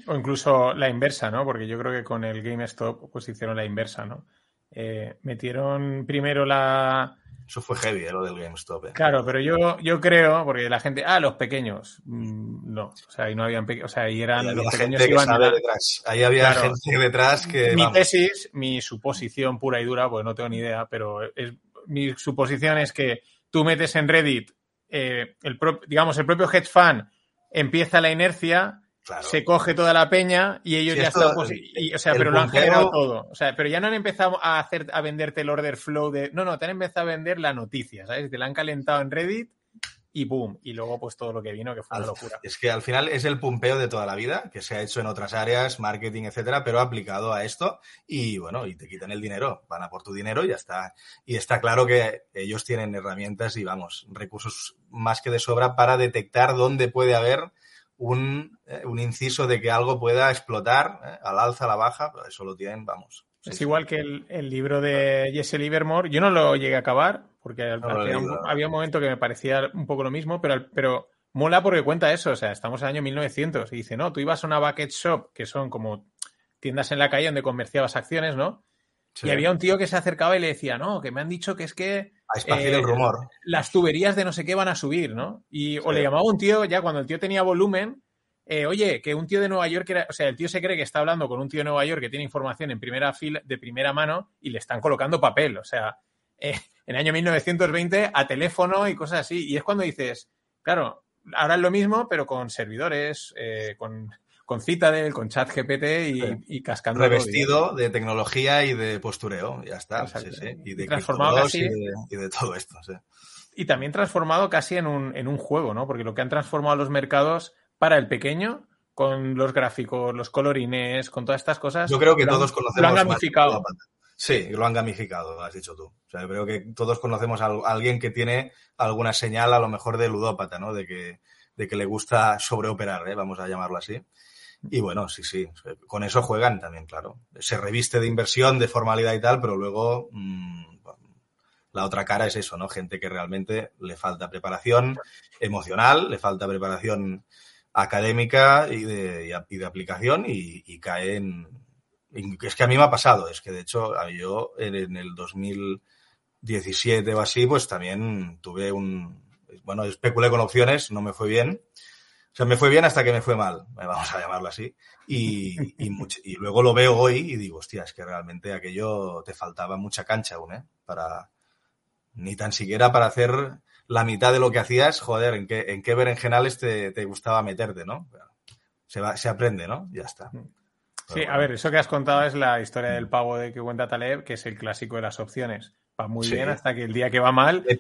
O incluso la inversa, ¿no? Porque yo creo que con el GameStop pues hicieron la inversa, ¿no? Eh, metieron primero la, eso fue heavy, eh, lo del GameStop. Eh. Claro, pero yo, yo creo, porque la gente, ah, los pequeños. Mm, no, o sea, ahí no habían pequeños, o sea, ahí eran los pequeños que iban detrás. Ahí había gente detrás que. Mi tesis, mi suposición pura y dura, pues no tengo ni idea, pero es, mi suposición es que tú metes en Reddit, eh, el digamos, el propio hedge fund empieza la inercia se coge toda la peña y ellos ya están. Pues, o sea, pero lo han generado todo. O sea, pero ya no han empezado a hacer a venderte el order flow de. No, no, te han empezado a vender la noticia, ¿sabes? Te la han calentado en Reddit y boom. Y luego, pues todo lo que vino, que fue una locura. Es que al final es el pumpeo de toda la vida, que se ha hecho en otras áreas, marketing, etcétera, pero aplicado a esto. Y bueno, y te quitan el dinero, van a por tu dinero y ya está. Y está claro que ellos tienen herramientas y vamos, recursos más que de sobra para detectar dónde puede haber un, eh, un inciso de que algo pueda explotar eh, al alza, a la baja, pero eso lo tienen, vamos. Es igual que el, libro de Jesse Livermore. Yo no lo llegué a acabar, porque había, un, momento que me parecía un poco lo mismo, pero, pero mola porque cuenta eso. O sea, estamos en el año 1900 y dice, no, tú ibas a una bucket shop, que son como tiendas en la calle donde comerciabas acciones, ¿no? Y había un tío que se acercaba y le decía, no, que me han dicho que es que. A esparcir el eh, rumor. Las tuberías de no sé qué van a subir, ¿no? Y, O le llamaba un tío, ya cuando el tío tenía volumen, eh, oye, que un tío de Nueva York, era, o sea, el tío se cree que está hablando con un tío de Nueva York que tiene información en primera fila, de primera mano y le están colocando papel, o sea, eh, en el año 1920 a teléfono y cosas así. Y es cuando dices, claro, ahora es lo mismo, pero con servidores, con con Citadel, con ChatGPT y, y cascando. Revestido de tecnología y de postureo, ya está. Y de transformado casi, y, de, todo esto. Y también transformado casi en un, en un juego, ¿no? Porque lo que han transformado los mercados para el pequeño, con los gráficos, los colorines, con todas estas cosas. Yo creo que todos conocemos. Lo han gamificado. Sí, lo han gamificado, has dicho tú. O sea, creo que todos conocemos a alguien que tiene alguna señal, a lo mejor de ludópata, ¿no? De que, de que le gusta sobreoperar, ¿eh? vamos a llamarlo así. Y bueno, sí, sí, con eso juegan también, claro. Se reviste de inversión, de formalidad y tal, pero luego mmm, la otra cara es eso, ¿no? Gente que realmente le falta preparación emocional, le falta preparación académica y de, y de aplicación y, y cae en, es que a mí me ha pasado, es que de hecho yo en, el 2017 o así, pues también tuve un, bueno, especulé con opciones, no me fue bien. O sea, me fue bien hasta que me fue mal, vamos a llamarlo así. Y, y, y luego lo veo hoy y digo, hostia, es que realmente aquello te faltaba mucha cancha aún, ¿eh? Para, ni tan siquiera para hacer la mitad de lo que hacías, joder, en qué, en qué berenjenales te, te gustaba meterte, ¿no? Se, va, se aprende, ¿no? Ya está. Mm sí, a ver, eso que has contado es la historia del pago de que cuenta Taleb, que es el clásico de las opciones. Va muy bien hasta que el día que va mal, te,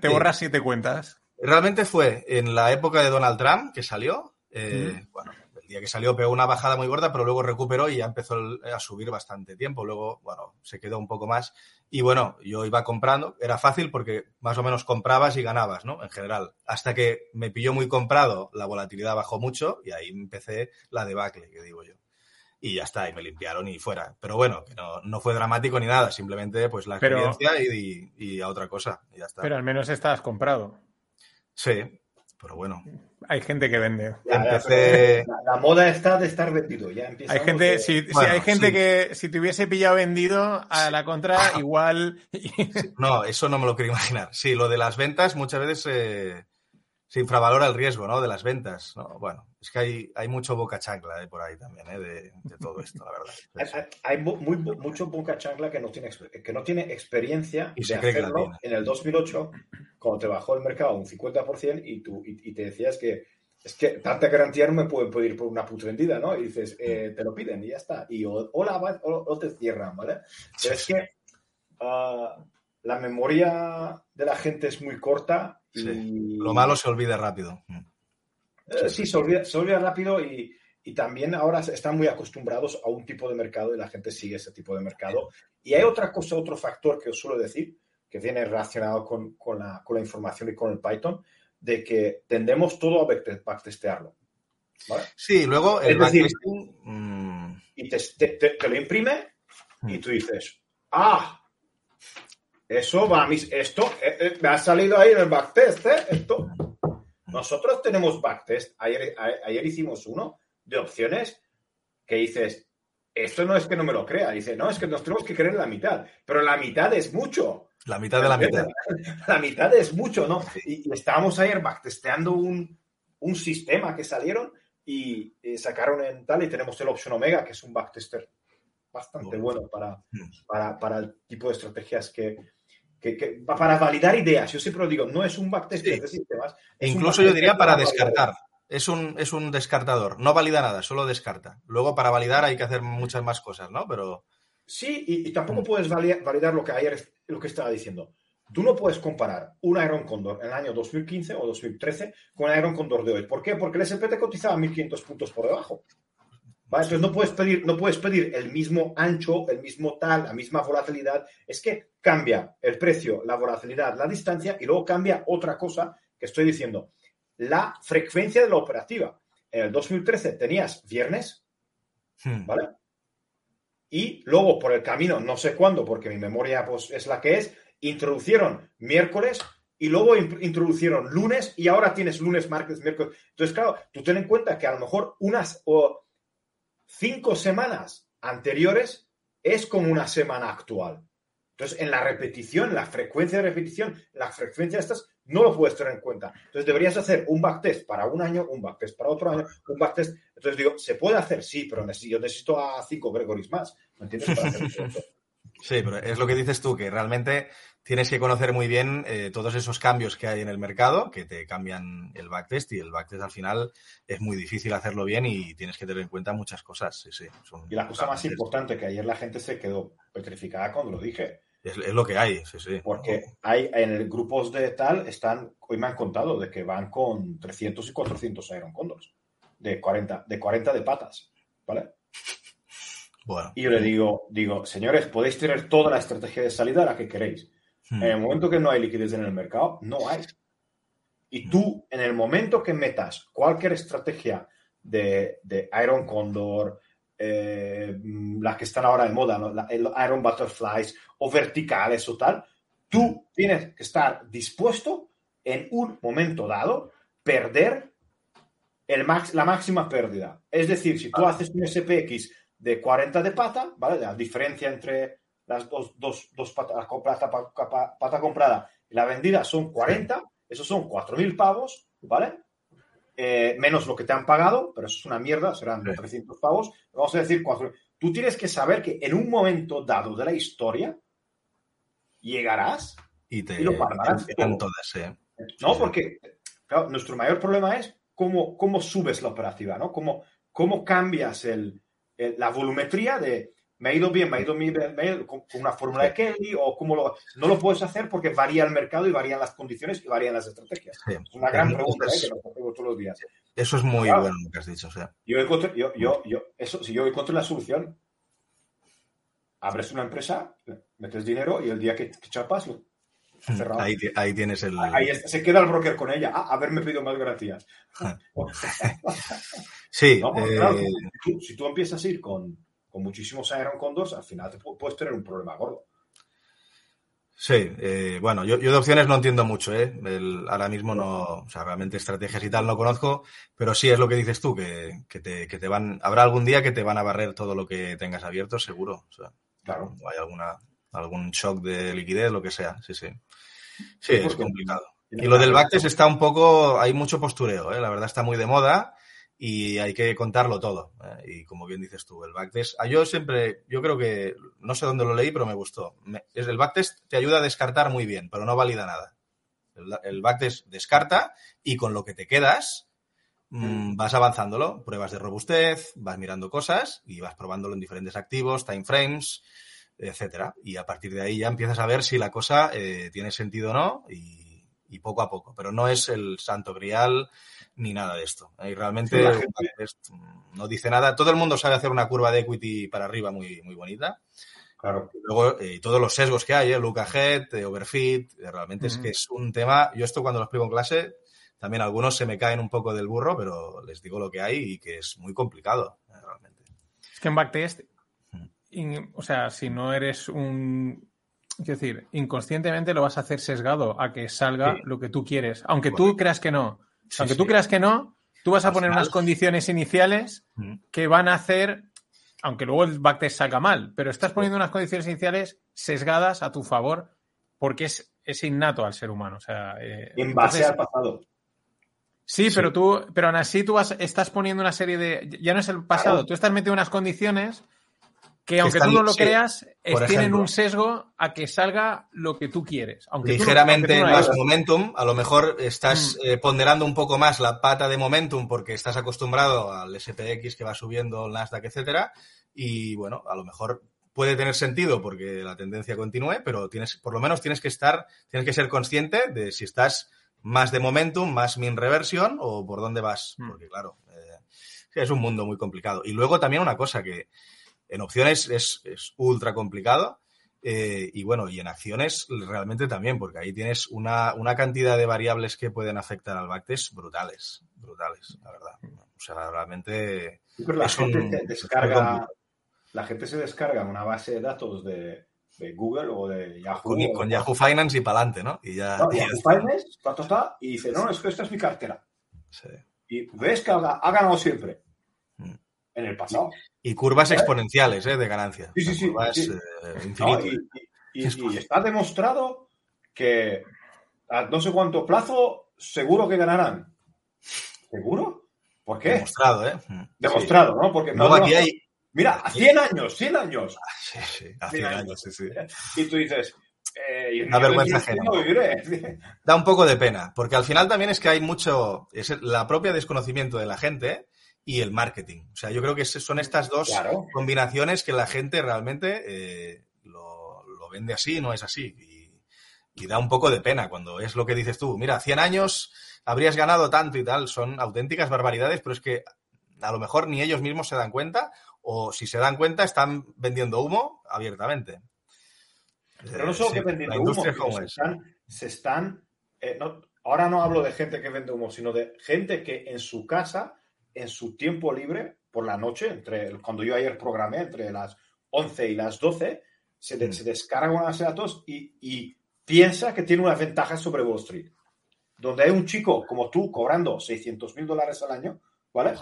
te, borras siete cuentas. Realmente fue en la época de Donald Trump que salió. Eh, bueno, el día que salió pegó una bajada muy gorda, pero luego recuperó y ya empezó a subir bastante tiempo. Luego, bueno, se quedó un poco más. Y bueno, yo iba comprando, era fácil porque más o menos comprabas y ganabas, ¿no? En general. Hasta que me pilló muy comprado, la volatilidad bajó mucho y ahí empecé la debacle, que digo yo. Y ya está, y me limpiaron y fuera. Pero bueno, que no, no fue dramático ni nada, simplemente pues la experiencia y, y, a otra cosa, y ya está. Pero al menos estás comprado. Sí, pero bueno. Hay gente que vende. la, moda está de estar vendido. Ya hay gente, si, hay gente que si te hubiese pillado vendido a la contra, igual. no, eso no me lo quiero imaginar. Sí, lo de las ventas muchas veces eh, se infravalora el riesgo, ¿no? De las ventas. ¿no? Bueno, es que hay, hay mucho boca chancla eh, por ahí también, ¿eh? de, todo esto, la verdad. Hay, muy, mucho boca chancla que no tiene, que no tiene experiencia y de hacerlo en el 2008, cuando te bajó el mercado un 50% y, tú, y, te decías que es que tanta garantía no me pueden pedir por una puta vendida, ¿no? Y dices, eh, te lo piden y ya está. Y o, o, te cierran, ¿vale? Pero es que uh, la memoria de la gente es muy corta lo malo se olvida rápido. Mm. Eh, sí, se olvida, rápido y, también ahora están muy acostumbrados a un tipo de mercado y la gente sigue ese tipo de mercado. Y hay otra cosa, otro factor que os suelo decir, que viene relacionado con, la, información y con el Python, de que tendemos todo a backtestearlo. ¿vale? Sí, luego el backtesting... Mm. Y te, lo imprime y mm. tú dices, ah, eso va a mis. Esto eh, eh, me ha salido ahí en el backtest, ¿eh? Esto. Nosotros tenemos backtest. Ayer, ayer hicimos uno de opciones que dices, esto no es que no me lo crea. Dice, no, es que nos tenemos que creer la mitad. Pero la mitad es mucho. La mitad de la mitad. La mitad es mucho, ¿no? Y, estábamos ayer backtesteando un, un sistema que salieron y, sacaron en tal y tenemos el Option Omega, que es un backtester bastante bueno para, mm. para, para el tipo de estrategias que, que, para validar ideas. Yo siempre lo digo, no es un backtest de sistemas. E incluso yo diría para descartar. Es un, es un descartador. No valida nada, solo descarta. Luego para validar hay que hacer muchas más cosas, ¿no? Pero. Sí, y, tampoco mm. puedes validar, lo que ayer lo que estaba diciendo. Tú no puedes comparar un Iron Condor en el año 2015 o 2013 con el Iron Condor de hoy. ¿Por qué? Porque el SP te cotizaba 1.500 puntos por debajo. Entonces no puedes, pedir, no puedes pedir el mismo ancho, el mismo tal, la misma volatilidad. Es que cambia el precio, la volatilidad, la distancia y luego cambia otra cosa que estoy diciendo. La frecuencia de la operativa. En el 2013 tenías viernes, hmm. ¿vale? Y luego por el camino, no sé cuándo, porque mi memoria pues, es la que es, introducieron miércoles y luego introducieron lunes y ahora tienes lunes, martes, miércoles. Entonces, claro, tú ten en cuenta que a lo mejor unas o cinco semanas anteriores es como una semana actual. Entonces, en la repetición, la frecuencia de repetición, la frecuencia de estas, no lo puedes tener en cuenta. Entonces, deberías hacer un backtest para un año, un backtest para otro año, un backtest. Entonces, digo, ¿se puede hacer? Sí, pero yo necesito a cinco Gregoris más. ¿Me entiendes? Sí, pero es lo que dices tú, que realmente tienes que conocer muy bien eh, todos esos cambios que hay en el mercado, que te cambian el backtest y el backtest al final es muy difícil hacerlo bien y tienes que tener en cuenta muchas cosas. y la cosa más importante, que ayer la gente se quedó petrificada cuando lo dije. Es, lo que hay, sí, sí. Porque hay en grupos de tal, están, hoy me han contado de que van con 300 y 400 Iron Condors, de 40, de 40 de patas, ¿vale? Y yo le digo, digo, señores, podéis tener toda la estrategia de salida la que queréis. Hmm. En el momento que no hay liquidez en el mercado, no hay. Y hmm. tú, en el momento que metas cualquier estrategia de, Iron Condor, eh, las que están ahora de moda, el Iron Butterflies o verticales o tal, tú hmm. tienes que estar dispuesto en un momento dado perder el max, la máxima pérdida. Es decir, si tú ah. haces un SPX de 40 de pata, ¿vale? La diferencia entre las dos, dos, dos patas, la pata, comprada y la vendida son 40, esos son 4.000 pavos, ¿vale? Eh, menos lo que te han pagado, pero eso es una mierda, serán 300 pavos. Vamos a decir, tú tienes que saber que en un momento dado de la historia llegarás y, te, lo pagarás. No, porque nuestro mayor problema es cómo, cómo subes la operativa, ¿no? Cómo, cómo cambias el, la volumetría de me ha ido bien, me ha ido bien, con, una fórmula de Kelly o cómo lo... No lo puedes hacer porque varía el mercado y varían las condiciones y varían las estrategias. Es una gran pregunta ¿eh? que nos hacemos todos los días. Eso es muy bueno lo que has dicho. O sea. yo, encontré, yo, yo, yo, eso, si yo encuentro la solución, abres una empresa, metes dinero y el día que, que chapas, lo, Ahí, ahí, tienes el. Ahí se queda el broker con ella. Ah, haberme pedido más garantías. sí. Eh, si, tú, empiezas a ir con, con muchísimos Iron Condors, al final te puedes tener un problema gordo. Sí, eh, bueno, yo, de opciones no entiendo mucho, ¿eh? ahora mismo no, o sea, realmente estrategias y tal no conozco, pero sí es lo que dices tú, que, te, que te van, habrá algún día que te van a barrer todo lo que tengas abierto, seguro. O sea, claro. Hay alguna, algún shock de liquidez, lo que sea, sí, sí. Sí, es complicado. Y lo del backtest está un poco, hay mucho postureo, ¿eh? la verdad está muy de moda y hay que contarlo todo. ¿eh? Y como bien dices tú, el backtest, ah, yo siempre, yo creo que, no sé dónde lo leí, pero me gustó. es el backtest te ayuda a descartar muy bien, pero no valida nada. El, backtest descarta y con lo que te quedas mm, vas avanzándolo, pruebas de robustez, vas mirando cosas y vas probándolo en diferentes activos, time frames, etcétera. Y a partir de ahí ya empiezas a ver si la cosa eh, tiene sentido o no y, poco a poco. Pero no es el santo grial ni nada de esto. Y realmente no dice nada. Todo el mundo sabe hacer una curva de equity para arriba muy, muy bonita. Claro. Y luego, eh, todos los sesgos que hay, ¿eh? Luca Head, eh, Overfit, realmente es que es un tema. Yo esto cuando lo explico en clase, también algunos se me caen un poco del burro, pero les digo lo que hay y que es muy complicado, realmente. Es que en backtest o sea, si no eres un... Quiero decir, inconscientemente lo vas a hacer sesgado a que salga lo que tú quieres. Aunque tú creas que no. Aunque tú creas que no, tú vas a poner unas condiciones iniciales que van a hacer, aunque luego el backtest salga mal, pero estás poniendo unas condiciones iniciales sesgadas a tu favor porque es, es innato al ser humano. O sea, eh, en base al pasado. Sí, pero tú, pero aún así tú vas, estás poniendo una serie de. Ya no es el pasado, tú estás metiendo unas condiciones que aunque tú no lo creas, tienen un sesgo a que salga lo que tú quieres. Aunque ligeramente más momentum, a lo mejor estás mm. eh, ponderando un poco más la pata de momentum porque estás acostumbrado al SPX que va subiendo, el Nasdaq, etcétera, y bueno, a lo mejor puede tener sentido porque la tendencia continúe, pero tienes, por lo menos tienes que estar, tienes que ser consciente de si estás más de momentum, más min reversión o por dónde vas, mm. porque claro, eh, es un mundo muy complicado. Y luego también una cosa que en opciones es, ultra complicado. Eh, y bueno, y en acciones realmente también, porque ahí tienes una, cantidad de variables que pueden afectar al backtest brutales, brutales, la verdad. O sea, realmente. la, gente descarga, la gente se descarga una base de datos de, Google o de Yahoo. Con, Yahoo Finance y para adelante, ¿no? Y ya. Yahoo Finance, ¿cuánto está? Y dice, no, es que esta es mi cartera. Sí. Y ves que ha ganado siempre en el pasado. Y curvas exponenciales ¿eh? de ganancia. Sí, sí, sí. Eh, y, está demostrado que a no sé cuánto plazo seguro que ganarán. ¿Seguro? ¿Por qué? Demostrado, ¿eh? Demostrado, ¿no? Porque no, aquí hay... Mira, a 100 años, 100 años. Ah, sí, sí, a 100 años, sí, sí. Y tú dices, eh, una vergüenza ajena. Da un poco de pena, porque al final también es que hay mucho, es la propia desconocimiento de la gente y el marketing. O sea, yo creo que son estas dos combinaciones que la gente realmente eh, lo, vende así, no es así. Y, da un poco de pena cuando es lo que dices tú. Mira, 100 años habrías ganado tanto y tal. Son auténticas barbaridades, pero es que a lo mejor ni ellos mismos se dan cuenta o si se dan cuenta, están vendiendo humo abiertamente. Pero no solo que vendiendo humo, se están, se están eh, ahora no hablo de gente que vende humo, sino de gente que en su casa, en su tiempo libre, por la noche, entre cuando yo ayer programé, entre las 11 y las 12, se, mm. se descarga de datos y, y, piensa que tiene una ventaja sobre Wall Street. Donde hay un chico como tú cobrando 600 mil dólares al año, ¿vale?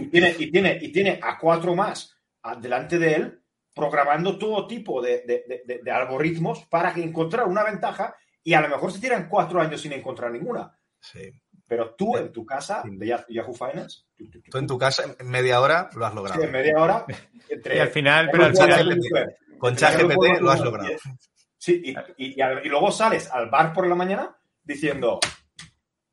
Y tiene, y, tiene, y tiene a cuatro más delante de él programando todo tipo de, de, de, algoritmos para encontrar una ventaja y a lo mejor se tiran cuatro años sin encontrar ninguna. Sí. Pero tú en tu casa, de Yahoo Finance. Tú en tu casa, en media hora lo has logrado. Sí, en media hora. y al final, pero al final. Con ChatGPT lo has logrado. Sí, y, y, y, luego sales al bar por la mañana diciendo.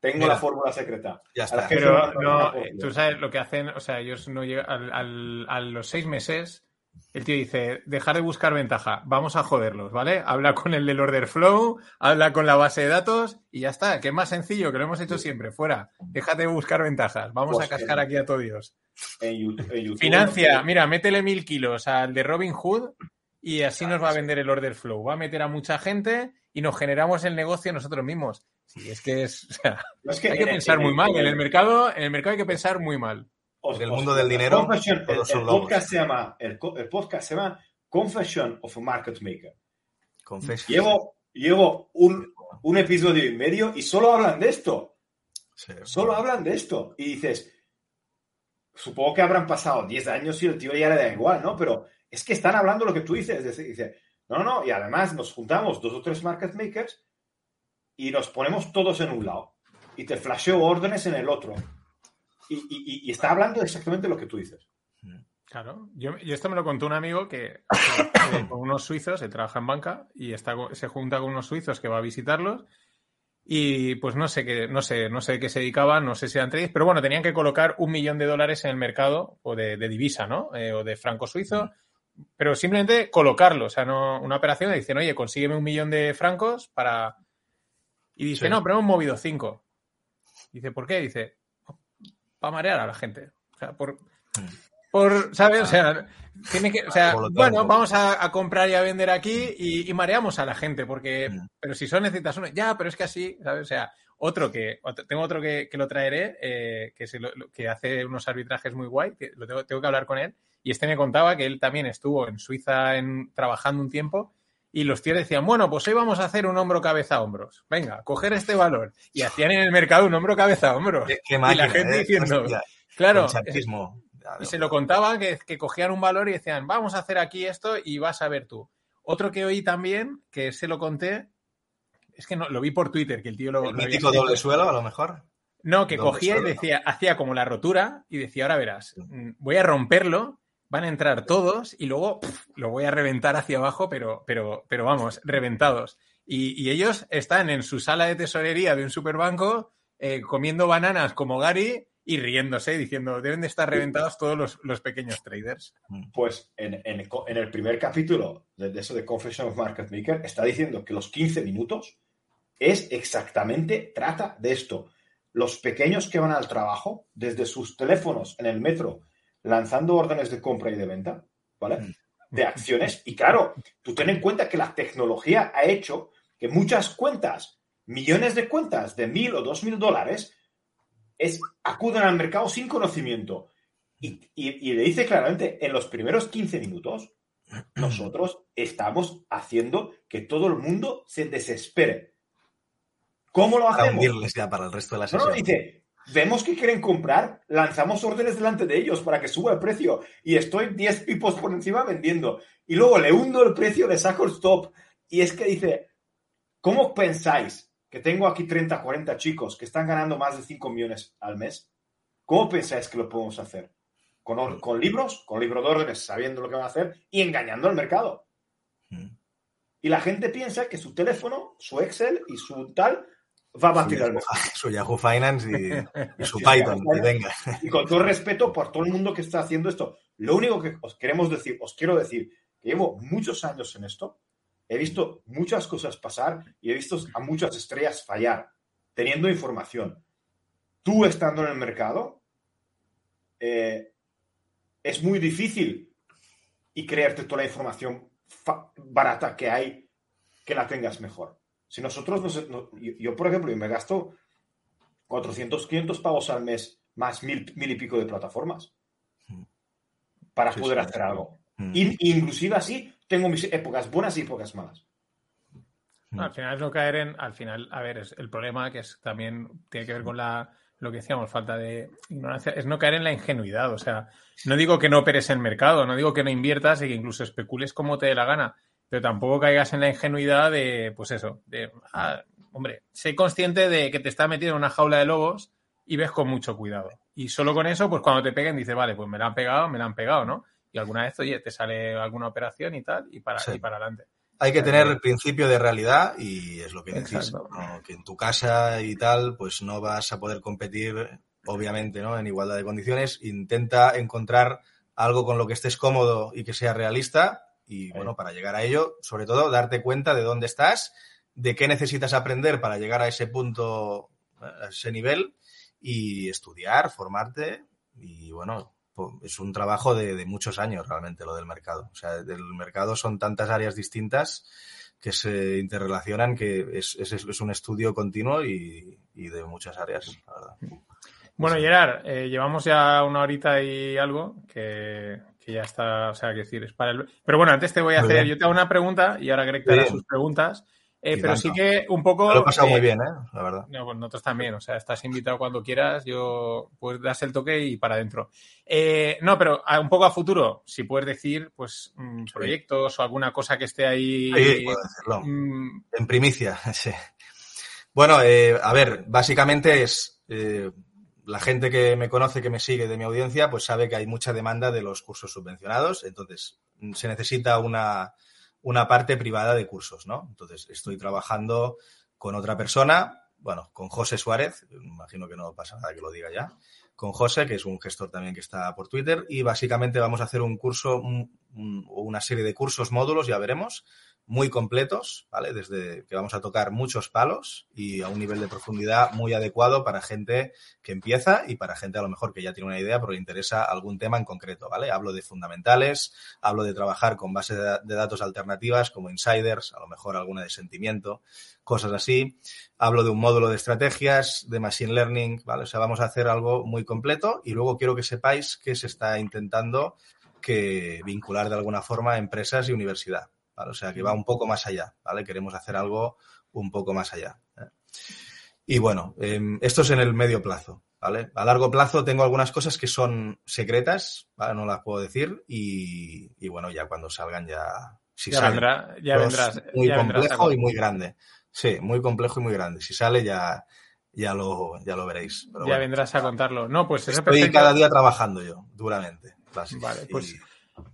Tengo la fórmula secreta. Ya está. Pero no, tú sabes lo que hacen, o sea, ellos no llegan al, al, a los seis meses el tío dice, dejar de buscar ventaja, vamos a joderlos, ¿vale? Habla con el del order flow, habla con la base de datos y ya está, que es más sencillo, que lo hemos hecho siempre, fuera, déjate de buscar ventajas, vamos pues a cascar aquí a todos Dios. Financia, mira, métele mil kilos al de Robin Hood y así nos va a vender el order flow, va a meter a mucha gente y nos generamos el negocio nosotros mismos. Sí, es que es, o sea, hay que pensar muy mal, en el mercado, en el mercado hay que pensar muy mal en el mundo del dinero. El, podcast se llama, el, podcast se llama Confession of a Market Maker. Llevo, llevo un, un, episodio y medio y solo hablan de esto. solo hablan de esto. Y dices, supongo que habrán pasado 10 años y el tío ya le da igual, ¿no? Pero es que están hablando lo que tú dices. Dice, no, no, no. Y además nos juntamos dos o tres market makers y nos ponemos todos en un lado. Y te flasheo órdenes en el otro y, está hablando exactamente lo que tú dices. Claro, yo, esto me lo contó un amigo que, con unos suizos, él trabaja en banca y está, se junta con unos suizos que va a visitarlos y pues no sé qué, no sé, no sé qué se dedicaban, no sé si eran trades, pero bueno, tenían que colocar un millón de dólares en el mercado o de, divisa, ¿no? Eh, o de franco suizo, pero simplemente colocarlo, o sea, no una operación, dicen, oye, consígueme un millón de francos para... Y dice, no, pero hemos movido cinco. Dice, ¿por qué? Dice, para marear a la gente. O sea, por, por ¿sabes? O sea, tiene que, o sea, bueno, vamos a, comprar y a vender aquí y, mareamos a la gente, porque, mm. pero si son necesitas uno, ya, pero es que así, ¿sabes? O sea, otro que, tengo otro que, lo traeré, eh, que, se lo, que hace unos arbitrajes muy guay, que lo tengo, tengo, que hablar con él, y este me contaba que él también estuvo en Suiza en, trabajando un tiempo y los tíos decían, bueno, pues hoy vamos a hacer un hombro cabeza hombros. Venga, coger este valor. Y hacían en el mercado un hombro cabeza hombros. y la gente ¿eh? diciendo, claro, y se lo contaban que, que, cogían un valor y decían, vamos a hacer aquí esto y vas a ver tú. Otro que oí también, que se lo conté, es que no, lo vi por Twitter, que el tío lo... ¿El mítico doble suelo, a lo mejor? No, que cogía y decía, hacía como la rotura y decía, ahora verás, mm, voy a romperlo van a entrar todos y luego lo voy a reventar hacia abajo, pero, pero, pero vamos, reventados. Y, ellos están en su sala de tesorería de un superbanco eh, comiendo bananas como Gary y riéndose, diciendo, deben de estar reventados todos los, pequeños traders. Pues en, el primer capítulo de, eso de Confession of Market Maker está diciendo que los 15 minutos es exactamente, trata de esto. Los pequeños que van al trabajo, desde sus teléfonos en el metro, lanzando órdenes de compra y de venta, ¿vale? Mm. De acciones. Y claro, tú ten en cuenta que la tecnología ha hecho que muchas cuentas, millones de cuentas de mil o dos mil dólares, es, acuden al mercado sin conocimiento. Y, le dice claramente, en los primeros 15 minutos, nosotros estamos haciendo que todo el mundo se desespere. ¿Cómo lo hacemos? ya para el resto de la sesión. dice, vemos que quieren comprar, lanzamos órdenes delante de ellos para que suba el precio y estoy 10 pipos por encima vendiendo. Y luego le hundo el precio, le saco el stop. Y es que dice, ¿cómo pensáis que tengo aquí 30, 40 chicos que están ganando más de 5 millones al mes? ¿Cómo pensáis que lo podemos hacer? ¿Con, con libros? Con libro de órdenes, sabiendo lo que van a hacer y engañando al mercado. Mm. Y la gente piensa que su teléfono, su Excel y su tal va a batir al Su Yahoo Finance y, su Python, y venga. Y con todo respeto por todo el mundo que está haciendo esto, lo único que os queremos decir, os quiero decir, que llevo muchos años en esto, he visto muchas cosas pasar y he visto a muchas estrellas fallar, teniendo información. Tú estando en el mercado, eh, es muy difícil y creerte toda la información barata que hay que la tengas mejor. Si nosotros, yo, por ejemplo, me gasto 400, 500 pavos al mes más mil, mil y pico de plataformas para poder hacer algo. Mm. inclusive así tengo mis épocas buenas y épocas malas. al final es no caer en, al final, a ver, es el problema que es también tiene que ver con la lo que decíamos, falta de ignorancia, es no caer en la ingenuidad. O sea, no digo que no operes en mercado, no digo que no inviertas y que incluso especules como te dé la gana, pero tampoco caigas en la ingenuidad de, pues eso, de, ah, hombre, sé consciente de que te está metido en una jaula de lobos y ves con mucho cuidado. Y solo con eso, pues cuando te peguen, dices, vale, pues me la han pegado, me la han pegado, ¿no? Y alguna vez, oye, te sale alguna operación y tal, y para, y para adelante. Hay que tener el principio de realidad y es lo que decís, que en tu casa y tal, pues no vas a poder competir, obviamente, ¿no? En igualdad de condiciones. Intenta encontrar algo con lo que estés cómodo y que sea realista y, bueno, para llegar a ello, sobre todo, darte cuenta de dónde estás, de qué necesitas aprender para llegar a ese punto, a ese nivel y estudiar, formarte y, bueno, es un trabajo de, muchos años realmente lo del mercado. O sea, del mercado son tantas áreas distintas que se interrelacionan que es, es, un estudio continuo y, de muchas áreas, Bueno, Gerard, eh, llevamos ya una horita y algo que, ya está, o sea, que decir, es para el... Pero bueno, antes te voy a hacer, yo te hago una pregunta y ahora Greg te hará sus preguntas. Eh, pero sí que un poco. Lo he pasado muy eh, bien, ¿eh? La verdad. No, pues nosotros también. O sea, estás invitado cuando quieras. Yo, pues das el toque y para adentro. Eh, no, pero un poco a futuro, si puedes decir, pues, mm, proyectos o alguna cosa que esté ahí. Sí, puedo decirlo. Mm. En primicia, sí. Bueno, a ver, básicamente es. La gente que me conoce, que me sigue de mi audiencia, pues sabe que hay mucha demanda de los cursos subvencionados. Entonces, se necesita una una parte privada de cursos, ¿no? Entonces, estoy trabajando con otra persona, bueno, con José Suárez, imagino que no pasa nada que lo diga ya, con José, que es un gestor también que está por Twitter, y básicamente vamos a hacer un curso, una serie de cursos, módulos, ya veremos, muy completos, ¿vale? Desde que vamos a tocar muchos palos y a un nivel de profundidad muy adecuado para gente que empieza y para gente a lo mejor que ya tiene una idea pero le interesa algún tema en concreto, ¿vale? Hablo de fundamentales, hablo de trabajar con bases de datos alternativas como insiders, a lo mejor alguna de sentimiento, cosas así. Hablo de un módulo de estrategias, de machine learning, ¿vale? O sea, vamos a hacer algo muy completo y luego quiero que sepáis que se está intentando que vincular de alguna forma empresas y universidad. O sea, que va un poco más allá, ¿vale? Queremos hacer algo un poco más allá. ¿eh? Y bueno, em, esto es en el medio plazo, ¿vale? A largo plazo tengo algunas cosas que son secretas, ¿vale? No las puedo decir y, bueno, ya cuando salgan ya... Si ya, vendrá, ya vendrás. Muy complejo y muy grande. Sí, muy complejo y muy grande. Si sale ya, ya lo, ya lo veréis. ya vendrás a contarlo. No, pues Estoy cada día trabajando yo, duramente. Vale, pues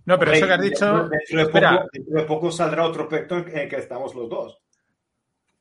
no, pero eso que has dicho. Dentro de, poco, saldrá otro proyecto en el que estamos los dos.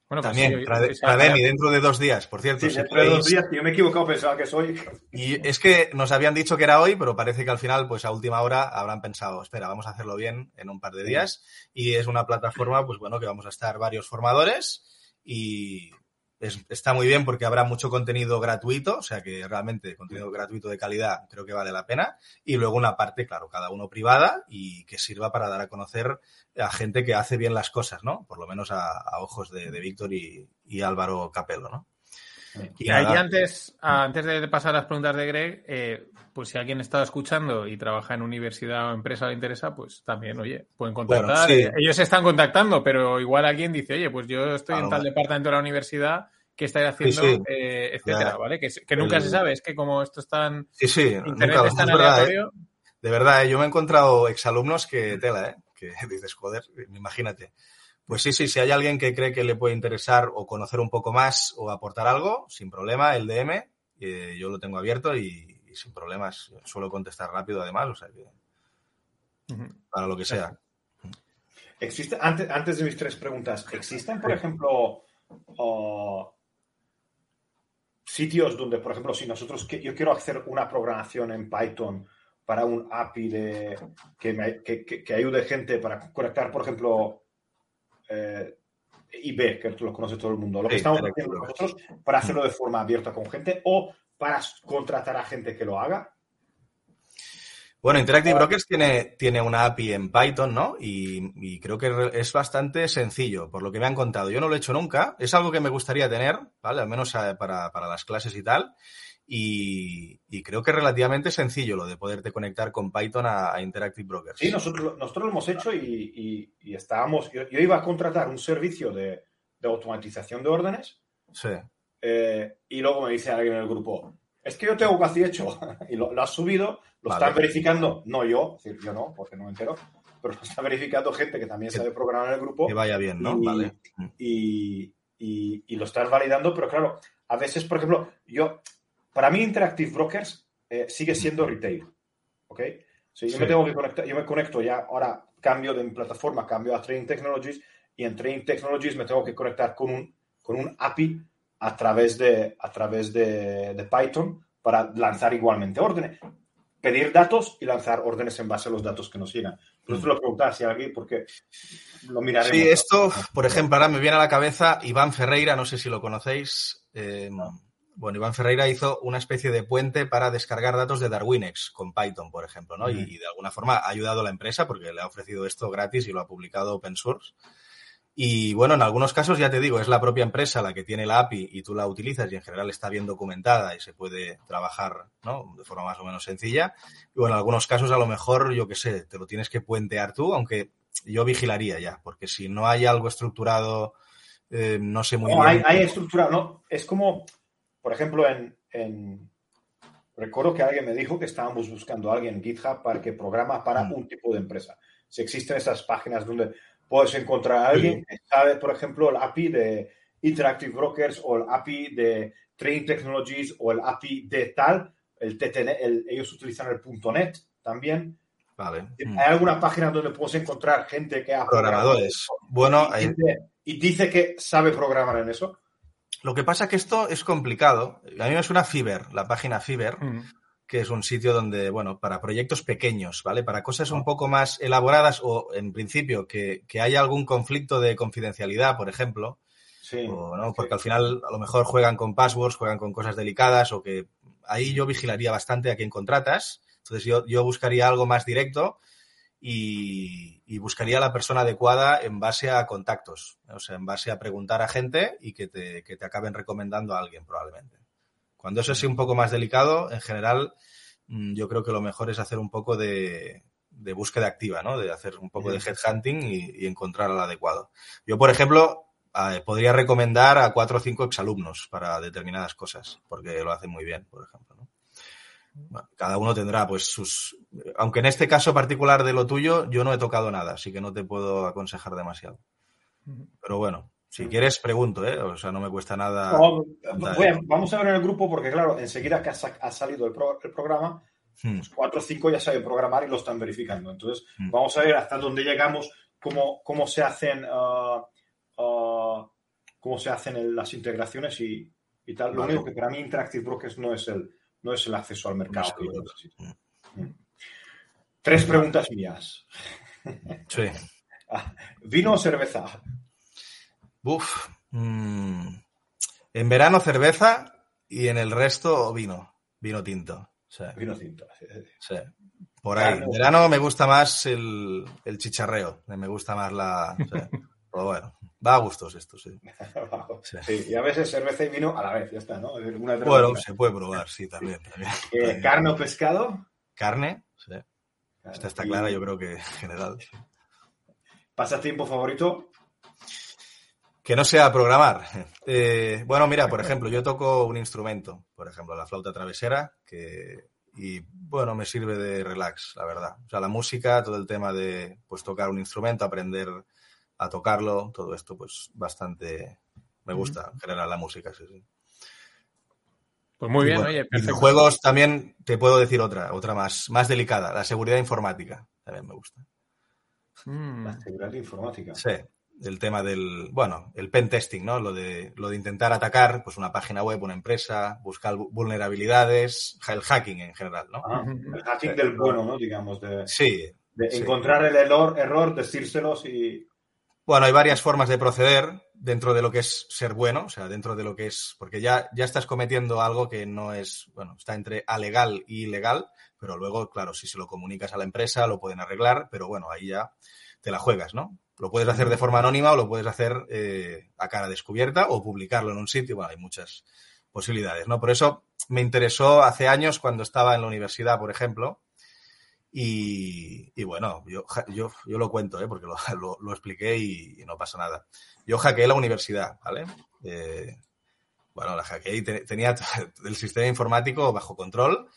Bueno, pues También, sí, dentro de dos días, por cierto. Sí, dentro de dos días, yo me he equivocado, pensaba que soy. Y es que nos habían dicho que era hoy, pero parece que al final, pues a última hora, habrán pensado, espera, vamos a hacerlo bien en un par de días. Y es una plataforma, pues bueno, que vamos a estar varios formadores y está muy bien porque habrá mucho contenido gratuito, o sea que realmente contenido gratuito de calidad creo que vale la pena. Y luego una parte, claro, cada uno privada y que sirva para dar a conocer a gente que hace bien las cosas, ¿no? Por lo menos a, ojos de, Víctor y, Álvaro Capello, ¿no? Y, ahí antes, antes de pasar a las preguntas de Greg, eh, pues si alguien está escuchando y trabaja en universidad o empresa le interesa, pues también, oye, pueden contactar. Ellos están contactando, pero igual alguien dice, oye, pues yo estoy en tal departamento de la universidad, ¿qué estáis haciendo? Eh, etcétera, ¿vale? Que, nunca se sabe, es que como esto es tan... Sí, sí, Internet nunca, es tan aleatorio... De verdad, ¿eh? yo me he encontrado exalumnos que tela, ¿eh? Que dices, joder, imagínate. Pues sí, sí, si hay alguien que cree que le puede interesar o conocer un poco más o aportar algo, sin problema, el DM, eh, yo lo tengo abierto y, sin problemas. Suelo contestar rápido además, o sea que para lo que sea. Existe, antes, antes de mis tres preguntas, ¿existen, por ejemplo, sitios donde, por ejemplo, si nosotros, yo quiero hacer una programación en Python para un API de, que, ayude gente para conectar, por ejemplo, eh, IB, que lo conoce todo el mundo, lo que estamos haciendo nosotros para hacerlo de forma abierta con gente o para contratar a gente que lo haga? Bueno, Interactive Brokers tiene, tiene una API en Python, ¿no? Y, creo que es bastante sencillo, por lo que me han contado. Yo no lo he hecho nunca, es algo que me gustaría tener, ¿vale? Al menos eh, para, las clases y tal. Y, creo que es relativamente sencillo lo de poderte conectar con Python a, Interactive Brokers. Sí, nosotros, nosotros lo hemos hecho y, estábamos. Yo, iba a contratar un servicio de, automatización de órdenes. Sí. Eh, y luego me dice alguien en el grupo, es que yo tengo casi hecho y lo, has subido, lo están verificando, no yo, decir, yo no, porque no me entero, pero lo está verificando gente que también sabe programar en el grupo. Que vaya bien, ¿no? Y, vale. Y, y, lo estás validando, pero claro, a veces, por ejemplo, yo, para mí Interactive Brokers eh, sigue siendo retail, ¿ok? yo me tengo que conectar, yo me conecto ya, ahora cambio de plataforma, cambio a Training Technologies y en Training Technologies me tengo que conectar con un, con un API a través de, a través de, Python para lanzar igualmente órdenes. Pedir datos y lanzar órdenes en base a los datos que nos llegan. Por eso lo preguntaba si alguien, porque lo miraremos. Sí, esto, por ejemplo, ahora me viene a la cabeza Iván Ferreira, no sé si lo conocéis. Eh, bueno, Iván Ferreira hizo una especie de puente para descargar datos de Darwinex con Python, por ejemplo, ¿no? y, y, de alguna forma ha ayudado a la empresa porque le ha ofrecido esto gratis y lo ha publicado open source. Y bueno, en algunos casos, ya te digo, es la propia empresa la que tiene la API y tú la utilizas y en general está bien documentada y se puede trabajar ¿no? de forma más o menos sencilla. Y bueno, en algunos casos a lo mejor, yo qué sé, te lo tienes que puentear tú, aunque yo vigilaría ya, porque si no hay algo estructurado, eh, no sé muy bien. Hay, hay estructurado, ¿no? Es como, por ejemplo, en, en, Recuerdo que alguien me dijo que estábamos buscando a alguien en GitHub para que programa para mm. un tipo de empresa. Si existen esas páginas donde puedes encontrar a alguien que sabe, por ejemplo, el API de Interactive Brokers o el API de Trading Technologies o el API de tal, el TTN, ellos utilizan el .NET también. Vale. ¿Hay alguna página donde puedes encontrar gente que ha programadores? Bueno, y, dice, y, dice, que sabe programar en eso. Lo que pasa es que esto es complicado. A mí me suena Fiverr, la página Fiverr que es un sitio donde, bueno, para proyectos pequeños, ¿vale? Para cosas un poco más elaboradas o, en principio, que, haya algún conflicto de confidencialidad, por ejemplo. Sí, ¿no? Porque al final a lo mejor juegan con passwords, juegan con cosas delicadas o que ahí yo vigilaría bastante a quien contratas. Entonces yo, yo buscaría algo más directo y, y, buscaría a la persona adecuada en base a contactos, o sea, en base a preguntar a gente y que te, que te acaben recomendando a alguien probablemente. Cuando eso es un poco más delicado, en general, mm, yo creo que lo mejor es hacer un poco de, búsqueda activa, ¿no? De hacer un poco de headhunting y, y encontrar al adecuado. Yo, por ejemplo, podría recomendar a cuatro o cinco exalumnos para determinadas cosas, porque lo hacen muy bien, por ejemplo. Cada uno tendrá pues sus... Aunque en este caso particular de lo tuyo, yo no he tocado nada, así que no te puedo aconsejar demasiado. Pero bueno, si quieres, pregunto, ¿eh? O sea, no me cuesta nada. vamos a ver en el grupo, porque claro, enseguida que ha, salido el, programa, hmm. pues cuatro o cinco ya saben programar y lo están verificando. Entonces, hmm. vamos a ver hasta dónde llegamos, cómo, cómo se hacen, uh, uh, cómo se hacen las integraciones y, tal. Lo único que para mí Interactive Brokers no es el, no es el acceso al mercado. Hmm. Tres preguntas mías. Sí. Ah, ¿Vino o cerveza? Uf. Mm, en verano cerveza y en el resto vino. Vino tinto. Vino tinto. Sí. Por ahí. En verano me gusta más el, chicharreo. Me gusta más la. Pero bueno, va a gustos esto, sí. sí. Y a veces cerveza y vino a la vez, ya está, ¿no? bueno, se puede probar, sí, también. Eh, ¿Carne o pescado? Carne, sí. Esta está clara, yo creo que en general. ¿Pasatiempo favorito? Que no sea programar. Eh, bueno, mira, por ejemplo, yo toco un instrumento, por ejemplo, la flauta travesera, que, y bueno, me sirve de relax, la verdad. O sea, la música, todo el tema de pues tocar un instrumento, aprender a tocarlo, todo esto, pues bastante me gusta en general la música, sí, sí. Pues muy bien, oye, perfecto. juegos también te puedo decir otra, otra más, más delicada, la seguridad informática, también me gusta. La seguridad informática. Sí, el tema del, bueno, el pen testing, ¿no? Lo de, lo de intentar atacar, pues una página web, una empresa, buscar vulnerabilidades, el hacking en general, ¿no? Ah, el hacking del bueno, ¿no? Digamos, de, sí, de encontrar el error, error, decírselos y... Bueno, hay varias formas de proceder dentro de lo que es ser bueno, o sea, dentro de lo que es, porque ya, ya estás cometiendo algo que no es, bueno, está entre alegal y ilegal, pero luego, claro, si se lo comunicas a la empresa, lo pueden arreglar, pero bueno, ahí ya te la juegas, ¿no? Lo puedes hacer de forma anónima o lo puedes hacer eh, a cara descubierta o publicarlo en un sitio. Bueno, hay muchas posibilidades, ¿no? Por eso me interesó hace años cuando estaba en la universidad, por ejemplo, y, bueno, yo, yo, yo, lo cuento, ¿eh? porque lo, lo, expliqué y, no pasa nada. Yo hackeé la universidad, ¿vale? Eh, bueno, la hackeé y tenía el sistema informático bajo control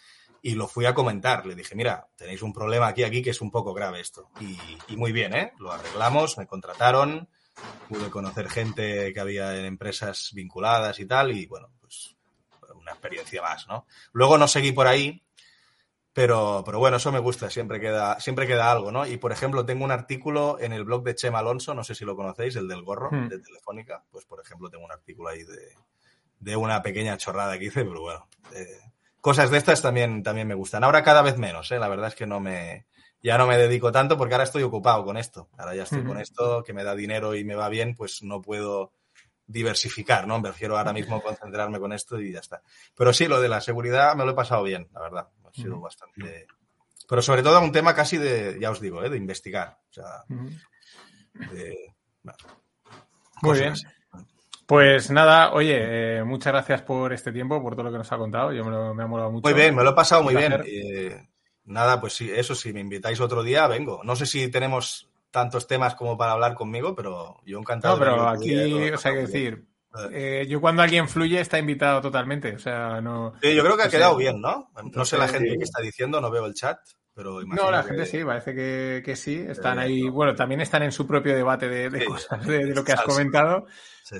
y lo fui a comentar. Le dije, mira, tenéis un problema aquí, aquí, que es un poco grave esto. Y, muy bien, ¿eh? Lo arreglamos, me contrataron, pude conocer gente que había en empresas vinculadas y tal, y bueno, pues una experiencia más, ¿no? Luego no seguí por ahí, pero, pero bueno, eso me gusta, siempre queda, siempre queda algo, ¿no? Y por ejemplo, tengo un artículo en el blog de Chema Alonso, no sé si lo conocéis, el del gorro hmm. de Telefónica, pues por ejemplo tengo un artículo ahí de, de una pequeña chorrada que hice, pero bueno, eh, cosas de estas también, también me gustan. Ahora cada vez menos, ¿eh? la verdad es que no me, ya no me dedico tanto porque ahora estoy ocupado con esto. Ahora ya estoy con esto, que me da dinero y me va bien, pues no puedo diversificar, ¿no? Prefiero ahora mismo concentrarme con esto y ya está. Pero sí, lo de la seguridad me lo he pasado bien, la verdad. Sido bastante... Pero sobre todo un tema casi de, ya os digo, ¿eh? de investigar. O sea, Muy bien. Pues nada, oye, eh, muchas gracias por este tiempo, por todo lo que nos ha contado. Yo me, me ha molado mucho. Muy bien, me lo he pasado muy bien. Eh, nada, pues sí, eso, si me invitáis otro día, vengo. No sé si tenemos tantos temas como para hablar conmigo, pero yo encantado. No, pero aquí, o sea, que decir, eh, yo cuando alguien fluye está invitado totalmente, o sea, no... Sí, yo creo que ha quedado bien, ¿no? No sé la gente que está diciendo, no veo el chat. Pero no, la gente sí, parece que, sí. Están ahí, bueno, también están en su propio debate de, cosas, de, lo que has comentado.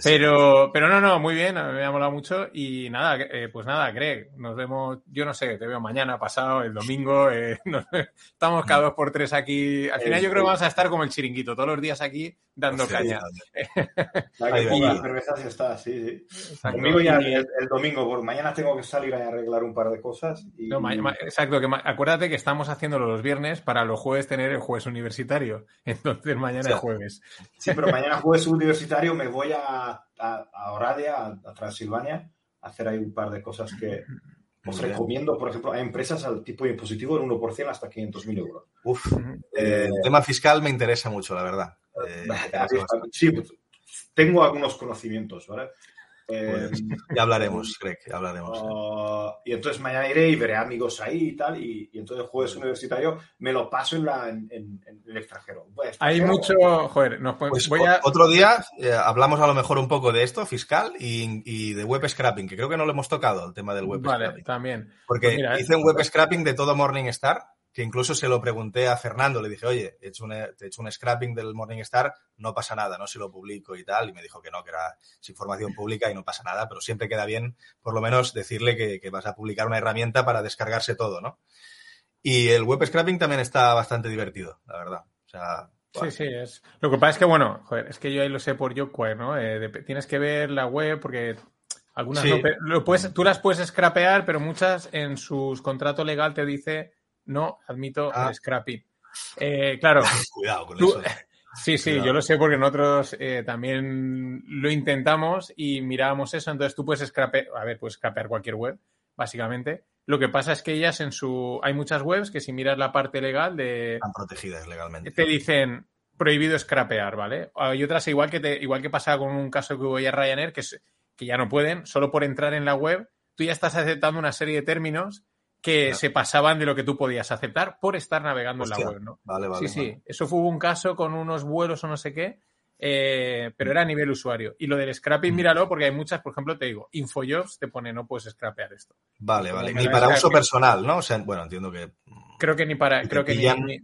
Pero, pero no, no, muy bien, me ha molado mucho. Y nada, eh, pues nada, Greg, nos vemos, yo no sé, te veo mañana, pasado, el domingo. Eh, estamos cada dos por tres aquí. Al final yo creo que vamos a estar como el chiringuito, todos los días aquí dando caña. las cervezas está, sí, sí. Conmigo ya el, domingo, por mañana tengo que salir a arreglar un par de cosas. exacto, que acuérdate que estamos haciéndolo los viernes para los jueves tener el jueves universitario. Entonces mañana es jueves. Sí, pero mañana jueves universitario me voy a, a, Oradia, a, Transilvania, a hacer ahí un par de cosas que os recomiendo, por ejemplo, a empresas al tipo impositivo del 1% hasta 500.000 euros. Uf, eh, el tema fiscal me interesa mucho, la verdad. Eh, sí, pues, tengo algunos conocimientos, ¿vale? Pues, eh, ya hablaremos, Greg, ya hablaremos. Uh, y entonces mañana iré y veré amigos ahí y tal, y, entonces jueves universitario me lo paso en, la, en, el extranjero. Hay mucho, joder, nos pues voy a... Otro día eh, hablamos a lo mejor un poco de esto, fiscal, y, de web scrapping, que creo que no lo hemos tocado, el tema del web vale, también. Porque pues hice un web scrapping de todo Morningstar, que incluso se lo pregunté a Fernando, le dije, oye, he hecho un, te he hecho un scrapping del Morningstar, no pasa nada, ¿no? Si lo publico y tal, y me dijo que no, que era información pública y no pasa nada, pero siempre queda bien, por lo menos, decirle que, vas a publicar una herramienta para descargarse todo, ¿no? Y el web scrapping también está bastante divertido, la verdad. O sea, Sí, sí, es. Lo que pasa es que, bueno, joder, es que yo ahí lo sé por Jockware, ¿no? Eh, tienes que ver la web porque algunas no, lo puedes, tú las puedes scrapear, pero muchas en su contrato legal te dice no admito el ah. scrapping. Eh, claro. Cuidado con eso. Sí, sí, yo lo sé porque nosotros eh, también lo intentamos y mirábamos eso. Entonces tú puedes scrapear, a ver, puedes scrapear cualquier web, básicamente. Lo que pasa es que ellas en su. Hay muchas webs que si miras la parte legal de. Están protegidas legalmente. Te dicen prohibido scrapear, ¿vale? Hay otras igual que te, igual que pasa con un caso que hubo a Ryanair, que, que ya no pueden, solo por entrar en la web, tú ya estás aceptando una serie de términos que se pasaban de lo que tú podías aceptar por estar navegando en la web, ¿no? Vale, vale. Sí, sí. Eso fue un caso con unos vuelos o no sé qué, eh, pero era a nivel usuario. Y lo del scrapping, mm. míralo, porque hay muchas, por ejemplo, te digo, InfoJobs te pone no puedes scrapear esto. Vale, vale. Ni para uso personal, ¿no? O sea, bueno, entiendo que. Creo que ni para. Creo que ni,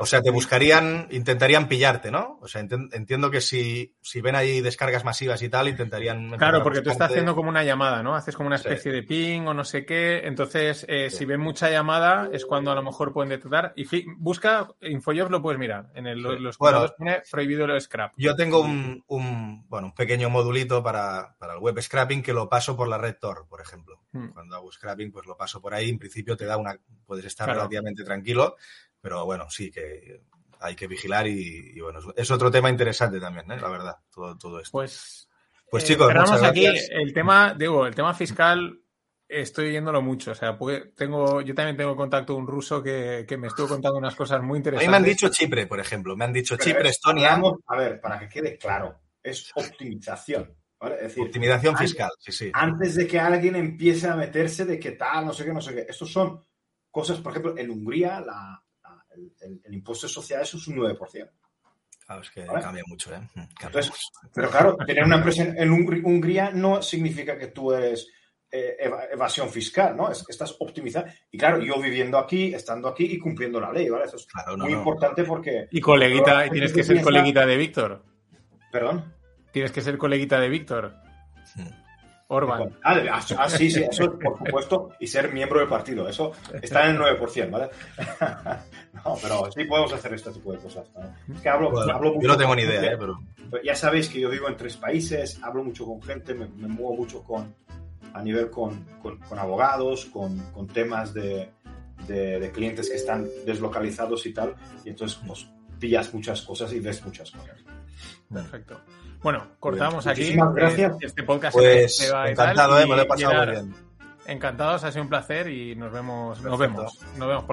o sea, te buscarían, intentarían pillarte, ¿no? O sea, entiendo que si, si ven ahí descargas masivas y tal, intentarían. Claro, porque tú estás haciendo como una llamada, ¿no? Haces como una especie de ping o no sé qué. Entonces, eh, si ven mucha llamada, es cuando a lo mejor pueden detectar. Y busca InfoJobs, lo puedes mirar. En el, los bueno, pone prohibido el scrap. Yo tengo un, un, bueno, un pequeño modulito para, para, el web scrapping que lo paso por la red Tor, por ejemplo. Hmm. Cuando hago scrapping, pues lo paso por ahí. En principio te da una. Puedes estar relativamente tranquilo pero bueno, sí que hay que vigilar y, bueno, es otro tema interesante también, ¿eh? la verdad, todo, todo esto. Pues, pues chicos, eh, aquí el tema, digo, el tema fiscal estoy viéndolo mucho. O sea, tengo, yo también tengo contacto con un ruso que, me estuvo contando unas cosas muy interesantes. A mí me han dicho Chipre, por ejemplo. Me han dicho Chipre, Estonia. a ver, para que quede claro, es optimización. Optimización fiscal, sí, sí. Antes de que alguien empiece a meterse de qué tal, no sé qué, no sé qué. Estos son cosas, por ejemplo, en Hungría el, impuesto de sociedades es un 9%. Claro, es que cambia mucho, ¿eh? Pero claro, tener una empresa en Hungría no significa que tú eres eh, evasión fiscal, ¿no? Es estás optimizando. Y claro, yo viviendo aquí, estando aquí y cumpliendo la ley, ¿vale? Eso es muy importante porque... Y coleguita, tienes que ser coleguita de Víctor. ¿Perdón? Tienes que ser coleguita de Víctor. Orban. Ah, ah, sí, sí, eso por supuesto, y ser miembro del partido, eso está en el 9%, ¿vale? no, pero sí podemos hacer este tipo de cosas. Es que hablo, hablo mucho Yo no tengo ni idea, ¿eh? pero... Ya sabéis que yo vivo en tres países, hablo mucho con gente, me, muevo mucho con a nivel con, con, abogados, con, con temas de, de, clientes que están deslocalizados y tal, y entonces pues pillas muchas cosas y ves muchas cosas. Perfecto. Bueno, cortamos aquí. Muchísimas gracias. Este podcast pues, encantado, eh, me lo he pasado muy bien. Encantados, ha sido un placer y nos vemos, nos vemos, nos vemos por